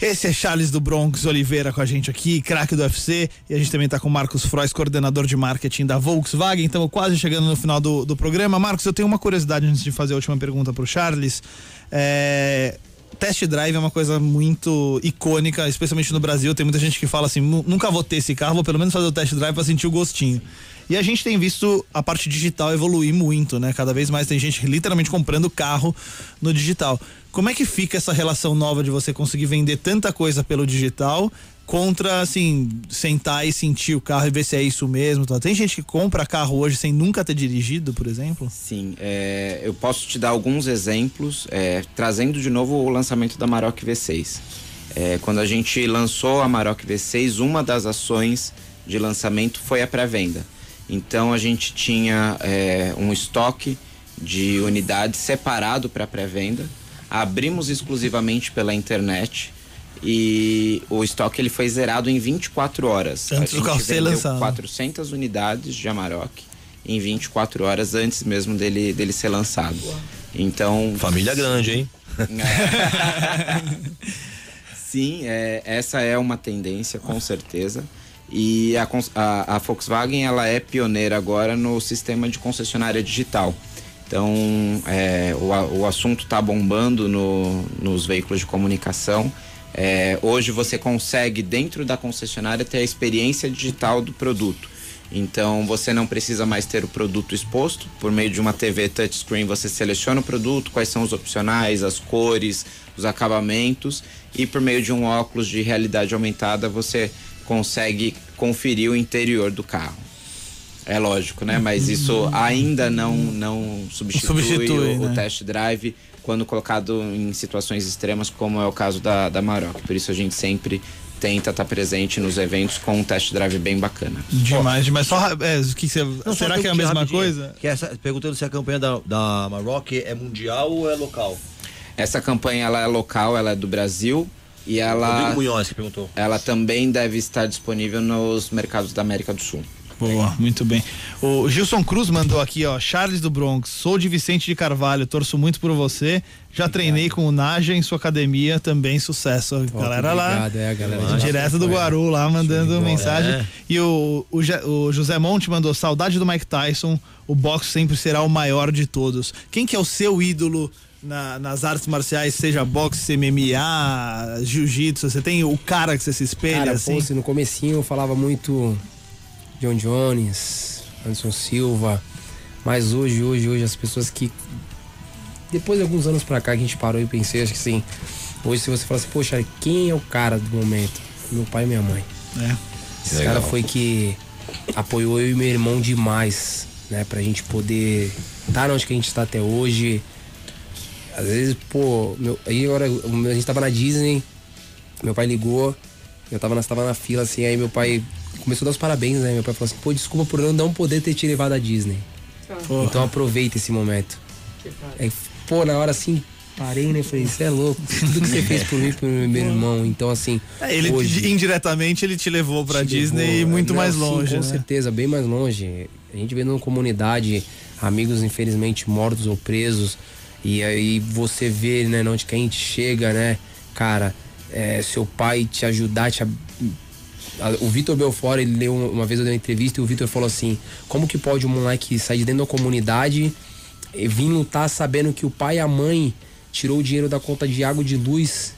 Esse é Charles do Bronx Oliveira com a gente aqui, craque do UFC. E a gente também tá com o Marcos Frois, coordenador de marketing da Volkswagen. Estamos quase chegando no final do, do programa. Marcos, eu tenho uma curiosidade antes de fazer a última pergunta pro Charles. É, Test drive é uma coisa muito icônica, especialmente no Brasil. Tem muita gente que fala assim: "Nu- nunca vou ter esse carro, vou pelo menos fazer o test drive para sentir o gostinho. E a gente tem visto a parte digital evoluir muito, né? Cada vez mais tem gente literalmente comprando carro no digital. Como é que fica essa relação nova de você conseguir vender tanta coisa pelo digital contra, assim, sentar e sentir o carro e ver se é isso mesmo? Tá? Tem gente que compra carro hoje sem nunca ter dirigido, por exemplo? Sim, é, eu posso te dar alguns exemplos, é, trazendo de novo o lançamento da Maroc V6. É, quando a gente lançou a Maroc V6, uma das ações de lançamento foi a pré-venda. Então a gente tinha é, um estoque de unidades separado para pré-venda, abrimos exclusivamente pela internet e o estoque ele foi zerado em 24 horas. Antes do carro ser lançado. 400 unidades de Amarok em 24 horas antes mesmo dele, dele ser lançado. Então. Família grande, hein? Sim, é, essa é uma tendência, com certeza. E a, a, a Volkswagen ela é pioneira agora no sistema de concessionária digital. Então, é, o, o assunto está bombando no- nos veículos de comunicação. É, hoje você consegue, dentro da concessionária, ter a experiência digital do produto. Então você não precisa mais ter o produto exposto. Por meio de uma TV touchscreen, você seleciona o produto, quais são os opcionais, as cores, os acabamentos. E por meio de um óculos de realidade aumentada, você consegue conferir o interior do carro. É lógico, né? Mas isso ainda não, não substitui, Substitui, o, o né? test drive quando colocado em situações extremas, como é o caso da, da Maroc. Por isso a gente sempre tenta estar presente nos eventos com um test drive bem bacana. Demais, demais. Só, é, o que você, Não, será que é a mesma coisa? Que essa, perguntando se a campanha da, da Maroc é mundial ou é local? Essa campanha ela é local, ela é do Brasil e ela Munhoz que perguntou. ela também deve estar disponível nos mercados da América do Sul. Boa, muito bem. O Gilson Cruz mandou aqui, ó. Charles do Bronx, sou de Vicente de Carvalho, torço muito por você. Já treinei com o Naja em sua academia, também sucesso. A galera lá. obrigado, é, a galera de direto do Guaru lá mandando mensagem. É. E o, o, o José Monte mandou saudade do Mike Tyson. O boxe sempre será o maior de todos. Quem que é o seu ídolo na- nas artes marciais, seja boxe, MMA, jiu-jitsu? Você tem o cara que você se espelha Cara, assim? pô, no comecinho eu falava muito John Jones, Anderson Silva, mas hoje, hoje, hoje as pessoas que depois de alguns anos pra cá que a gente parou e pensei, acho que sim. Hoje se você fala assim, poxa, quem é o cara do momento? Meu pai e minha mãe. É. Esse cara foi que apoiou eu e meu irmão demais, né? Pra gente poder estar onde que a gente está até hoje. Às vezes, pô, meu, aí agora a gente tava na Disney, meu pai ligou, eu tava na, tava na fila assim, aí meu pai começou a dar os parabéns, né? Meu pai falou assim, pô, desculpa por eu não poder ter te levado à Disney. Porra. Então aproveita esse momento. Aí, pô, na hora assim, parei, né? Falei, você é louco, tudo que você fez por mim, por meu irmão. Então, assim. É, Ele hoje, indiretamente ele te levou pra te Disney levou, e muito não, mais sim, longe, Com né? certeza, bem mais longe. A gente vê numa comunidade amigos infelizmente mortos ou presos e aí você vê, né, onde que a gente chega, né, cara, é, seu pai te ajudar, te o Vitor Belfort, ele leu uma- vez eu dei uma entrevista e o Vitor falou assim: como que pode um moleque sair de dentro da comunidade e vir lutar sabendo que o pai e a mãe tirou o dinheiro da conta de água e de luz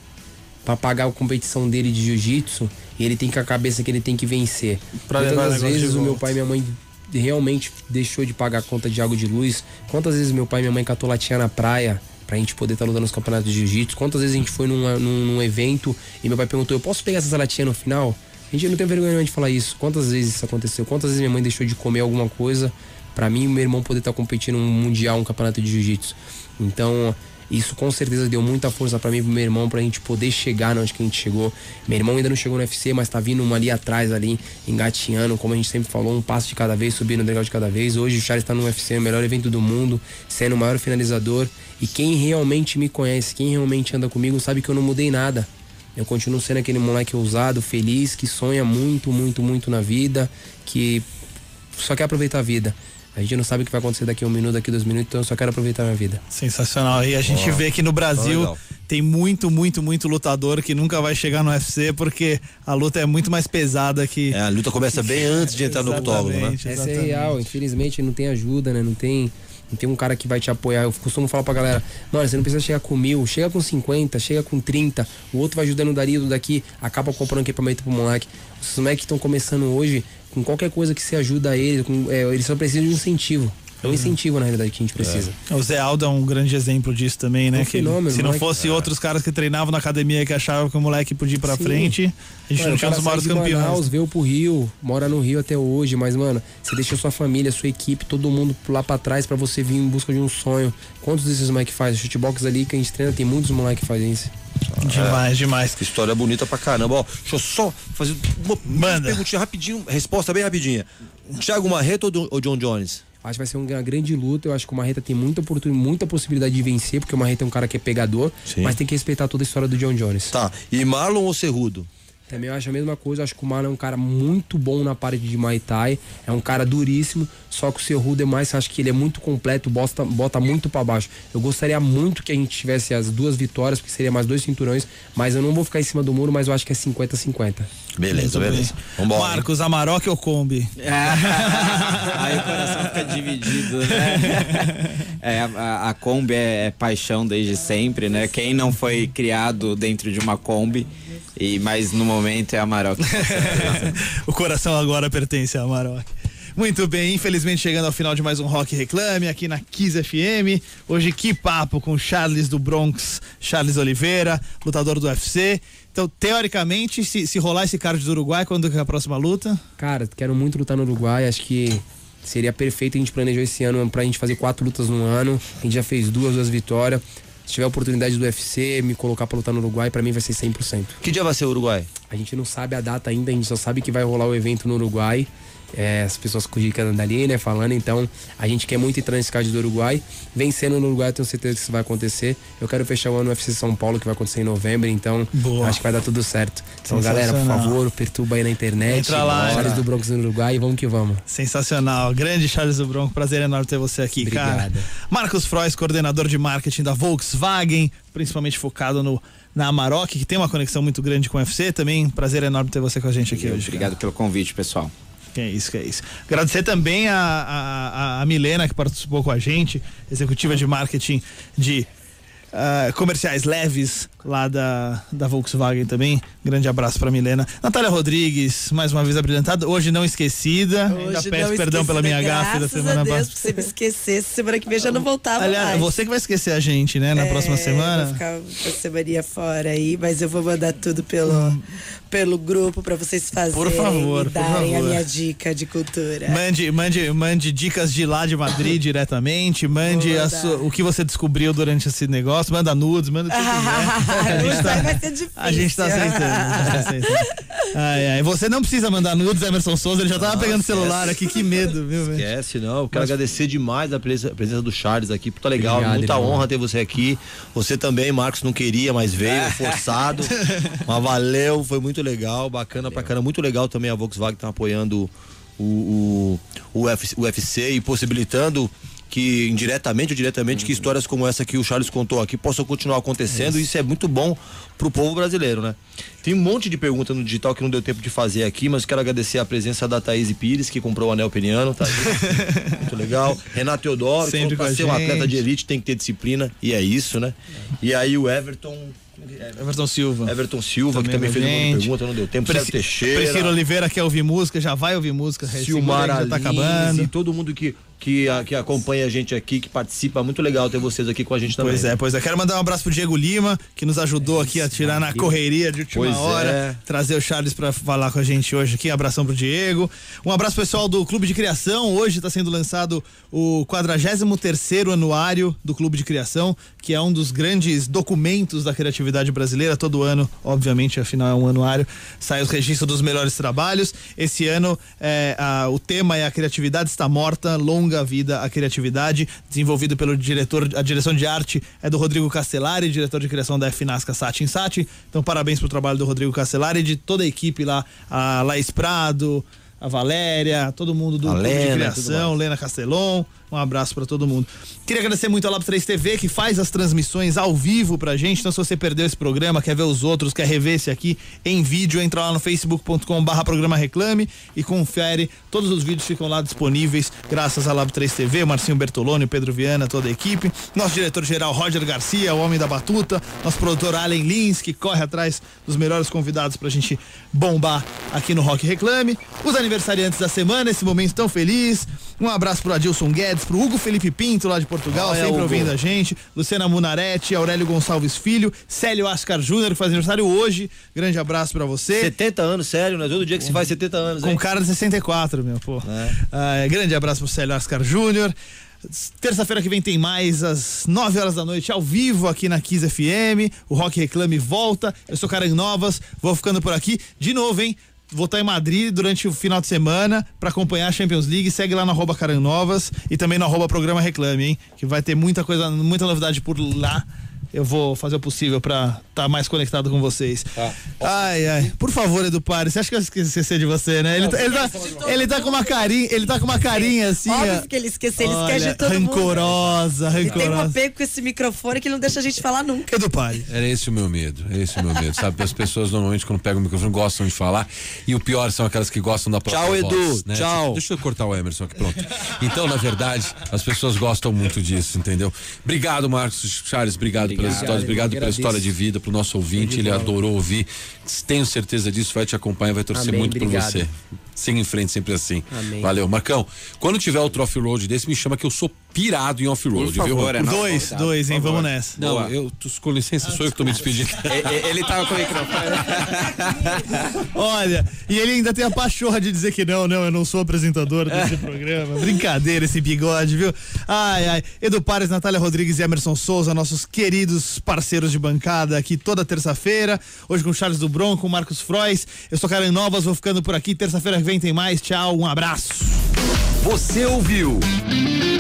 pra pagar a competição dele de jiu-jitsu e ele tem com a cabeça que ele tem que vencer. Pra negócio vezes o meu pai e minha mãe realmente deixou de pagar a conta de água de luz? Quantas vezes meu pai e minha mãe catou latinha na praia pra gente poder estar lutando nos campeonatos de jiu-jitsu? Quantas vezes a gente foi numa- num, num evento e meu pai perguntou: eu posso pegar essas latinhas no final? A gente não tem vergonha de falar isso. Quantas vezes isso aconteceu? Quantas vezes minha mãe deixou de comer alguma coisa pra mim e meu irmão poder estar competindo um mundial, um campeonato de jiu-jitsu? Então, isso com certeza deu muita força pra mim e pro meu irmão pra gente poder chegar onde que a gente chegou. Meu irmão ainda não chegou no UFC, mas tá vindo ali atrás, ali, engatinhando, como a gente sempre falou, um passo de cada vez, subindo o degrau de cada vez. Hoje o Charles tá no UFC, o melhor evento do mundo, sendo o maior finalizador. E quem realmente me conhece, quem realmente anda comigo, sabe que eu não mudei nada. Eu continuo sendo aquele moleque ousado, feliz, que sonha muito, muito, muito na vida, que só quer aproveitar a vida. A gente não sabe o que vai acontecer daqui a um minuto, daqui a dois minutos, então eu só quero aproveitar a minha vida. Sensacional. E a gente vê que no Brasil legal. tem muito, muito, muito lutador que nunca vai chegar no UFC porque a luta é muito mais pesada que. É, a luta começa bem antes de entrar no octógono, né? Exatamente, Essa é exatamente. real, infelizmente não tem ajuda, né? Não tem, não tem um cara que vai te apoiar. Eu costumo falar pra galera, mano, você não precisa chegar com mil, chega com 50, chega com 30, o outro vai ajudando o Dario daqui, acaba comprando equipamento pro moleque. Os moleques que estão começando hoje, com qualquer coisa que você ajuda eles, com- é, eles só precisam de incentivo. É um incentivo, na realidade, que a gente precisa. O Zé Aldo é um grande exemplo disso também, né? Um Que ele- fenômeno, se não moleque. fosse outros caras que treinavam na academia que achavam que o moleque podia ir pra Sim. frente, a gente Mano, não tinha um dos maiores campeões. Manaus, veio pro Rio, mora no Rio até hoje, mas, mano, você deixou sua família, sua equipe, todo mundo lá pra trás pra você vir em busca de um sonho. Quantos desses moleques fazem? Shootbox ali que a gente treina, tem muitos moleques que fazem isso. Demais, demais. História bonita pra caramba. Ó, deixa eu só fazer uma Manda. perguntinha rapidinho, resposta bem rapidinha. Thiago Do- ou John Jones? Acho que vai ser uma grande luta. Eu acho que o Marreta tem muita oportunidade, muita possibilidade de vencer, porque o Marreta é um cara que é pegador, Sim. mas tem que respeitar toda a história do John Jones. Tá. E Marlon ou Cerrudo? Também eu acho a mesma coisa. Eu acho que o Marlon é um cara muito bom na parte de Muay Thai. É um cara duríssimo. Só que o Cerrudo é mais, acho que ele é muito completo, bota, bota muito pra baixo. Eu gostaria muito que a gente tivesse as duas vitórias, porque seria mais dois cinturões. Mas eu não vou ficar em cima do muro, mas eu acho que é 50-50. Beleza, beleza. Vambora. hein? Marcos, Amarok ou Kombi? Aí o coração fica dividido, né? É, a, a Kombi é, é paixão desde sempre, né? Quem não foi criado dentro de uma Kombi, e, mas no momento é a Maroc. o coração agora pertence a Amarok. Muito bem, infelizmente chegando ao final de mais um Rock Reclame aqui na Kiss FM. Hoje que papo com Charles do Bronx, Charles Oliveira, lutador do UFC. Então, teoricamente, se, se rolar esse card do Uruguai, quando é a próxima luta? Cara, quero muito lutar no Uruguai. Acho que seria perfeito. A gente planejou esse ano pra gente fazer quatro lutas no ano. A gente já fez duas, duas vitórias. Se tiver a oportunidade do UFC, me colocar pra lutar no Uruguai, pra mim vai ser 100%. Que dia vai ser o Uruguai? A gente não sabe a data ainda, a gente só sabe que vai rolar o evento no Uruguai. É, as pessoas cogicando ali, né? Falando, então a gente quer muito entrar nesse card do Uruguai. Vencendo no Uruguai, eu tenho certeza que isso vai acontecer. Eu quero fechar o ano no UFC São Paulo, que vai acontecer em novembro, então Boa. acho que vai dar tudo certo. Então, galera, por favor, perturba aí na internet. Entra lá, Charles do Bronx no Uruguai e vamos que vamos. Sensacional. Grande Charles do Bronco, prazer enorme ter você aqui, cara. Obrigado. Marcos Frois, coordenador de marketing da Volkswagen, principalmente focado no, na Amarok, que tem uma conexão muito grande com o UFC também. Prazer enorme ter você com a gente aqui hoje. Obrigado pelo convite, pessoal. Que é isso, que é isso. Agradecer também a, a, a- a Milena, que participou com a gente, executiva de marketing de ah, comerciais leves lá da, da Volkswagen também. Grande abraço pra Milena. Natália Rodrigues, mais uma vez abrilhantada, hoje não esquecida. Ainda Hoje peço não perdão pela minha gafe da semana a passada. porque você me esquecesse, semana que vem já não voltava Aliás, mais. você que vai esquecer a gente, né, na É, próxima Vou semana. ficar uma semaninha fora aí, mas eu vou mandar tudo pelo, pelo grupo pra vocês fazerem Por favor, e darem a favor. minha dica de cultura. Mande, mande, mande dicas de lá de Madrid diretamente, mande Vou a sua- o que você descobriu durante esse negócio, manda nudes, manda o que quiser. A gente Isso tá- aí vai ser difícil. A gente tá aceitando. tá aceitando. Ai, ai. Você não precisa mandar nudes, Emerson Souza, ele já tava pegando o celular aqui, que medo, viu? Esquece, não. Eu quero agradecer demais a presença, a presença do Charles aqui. Puta legal, Obrigado, muita irmão. honra ter você aqui. Você também, Marcos, não queria, mas veio, forçado. mas valeu, foi muito legal, bacana pra caramba. Muito legal também a Volkswagen tá apoiando o, o, o, UFC, o UFC e possibilitando que indiretamente ou diretamente que histórias como essa que o Charles contou aqui possam continuar acontecendo. Isso é muito bom pro povo brasileiro, né? Tem um monte de pergunta no digital que não deu tempo de fazer aqui, mas quero agradecer a presença da Thaís Pires, que comprou o anel peniano, tá? muito legal. Renato Teodoro, Sempre que falou, com pra a ser um atleta gente. de elite tem que ter disciplina, e é isso, né? E aí o Everton. Everton Silva. Everton Silva, que Também também fez a uma gente. pergunta, não deu tempo. Célio Teixeira. Priscila Oliveira quer ouvir música, já vai ouvir música. Silmar já tá acabando. todo mundo que, que, a- que acompanha a gente aqui, que participa. Muito legal ter vocês aqui com a gente também. Pois é, pois é. Quero mandar um abraço pro Diego Lima, que nos ajudou aqui a tirar na correria de última Pois hora, é. trazer o Charles pra falar com a gente hoje aqui. Abração pro Diego. Um abraço pessoal do Clube de Criação. Hoje está sendo lançado o 43º anuário do Clube de Criação, que é um dos grandes documentos da criatividade brasileira. Todo ano, obviamente, afinal é um anuário, sai o registro dos melhores trabalhos. Esse ano é, a- o tema é a criatividade está morta, longa vida a criatividade, desenvolvido pelo diretor, a direção de arte é do Rodrigo Castellari, diretor de criação da FNASCA Sati. Então parabéns pro trabalho do Rodrigo Castellari e de toda a equipe lá, a Laís Prado, a Valéria, todo mundo do A Clube de Lena, tudo Criação. Lena Castelon. Um abraço pra todo mundo. Queria agradecer muito a Lab 3 TV que faz as transmissões ao vivo pra gente. Então, se você perdeu esse programa, quer ver os outros, quer rever esse aqui em vídeo, entra lá no facebook.com/barra programa reclame e confere. Todos os vídeos ficam lá disponíveis, graças à Lab 3 TV, Marcinho Bertoloni, Pedro Viana, toda a equipe. Nosso diretor-geral Roger Garcia, o homem da batuta. Nosso produtor Allen Lins, que corre atrás dos melhores convidados pra gente bombar aqui no Rock Reclame. Os aniversariantes da semana, esse momento tão feliz. Um abraço pro Adilson Guedes, pro Hugo Felipe Pinto, lá de Portugal, Olha, sempre Hugo. ouvindo a gente. Luciana Munarete, Aurélio Gonçalves Filho, Célio Ascar Júnior, que faz aniversário hoje. Grande abraço pra você. 70 anos, sério, né? Todo dia que se faz 70 anos, Com hein? cara de 64, meu, pô. Ah, grande abraço pro Célio Ascar Júnior. Terça-feira que vem tem mais, às 9 horas da noite, ao vivo aqui na Kiss FM. O Rock Reclame volta. Eu sou Karen Novas, vou ficando por aqui. De novo, hein? Vou estar em Madrid durante o final de semana para acompanhar a Champions League. Segue lá no arroba e também no arroba Programa Reclame, hein? Que vai ter muita coisa, muita novidade por lá. Eu vou fazer o possível para estar mais conectado com vocês. Ai, ai. Por favor, Edu Pare, você acha que eu esqueci de você, né? Ele, tá, ele, tá, ele tá com uma carinha, ele tá com uma carinha assim, ó. Óbvio que ele esqueceu, ele esquece de todo mundo. rancorosa, Ele tem um rancorosa. apego com esse microfone que não deixa a gente falar nunca. Edu Pare. Era esse o meu medo, é esse o meu medo, sabe? As pessoas normalmente quando pegam o microfone gostam de falar e o pior são aquelas que gostam da própria Tchau, voz, Edu, né? tchau. Deixa eu cortar o Emerson aqui, pronto. Então, na verdade, as pessoas gostam muito disso, entendeu? Obrigado, Marcos Charles, obrigado, pelas histórias, obrigado pela história de vida, pro nosso ouvinte, ele adorou ouvir. Tenho certeza disso, vai te acompanhar, vai torcer Amém, muito obrigado. por você. Siga em frente sempre assim. Amém. Valeu, Marcão. Quando tiver outro off-road desse, me chama que eu sou pirado em off-road, viu? favor, é Dois, convidado, dois, hein? Vamos nessa. Não, Boa. eu, tu, com licença, sou eu que tô me despedindo. E- e- Ele tava com o microfone. Olha, e ele ainda tem a pachorra de dizer que não, não, eu não sou apresentador desse programa. Brincadeira esse bigode, viu? Ai, ai. Edu Pares, Natália Rodrigues e Emerson Souza, nossos queridos parceiros de bancada aqui toda terça-feira. Hoje com o Charles do Bronco, com o Marcos Frois. Eu sou Karen Novas, vou ficando por aqui. Terça-feira vem tem mais. Tchau, um abraço. Você ouviu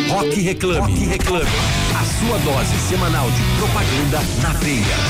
Rock Reclame. Rock Reclame. A sua dose semanal de propaganda na veia.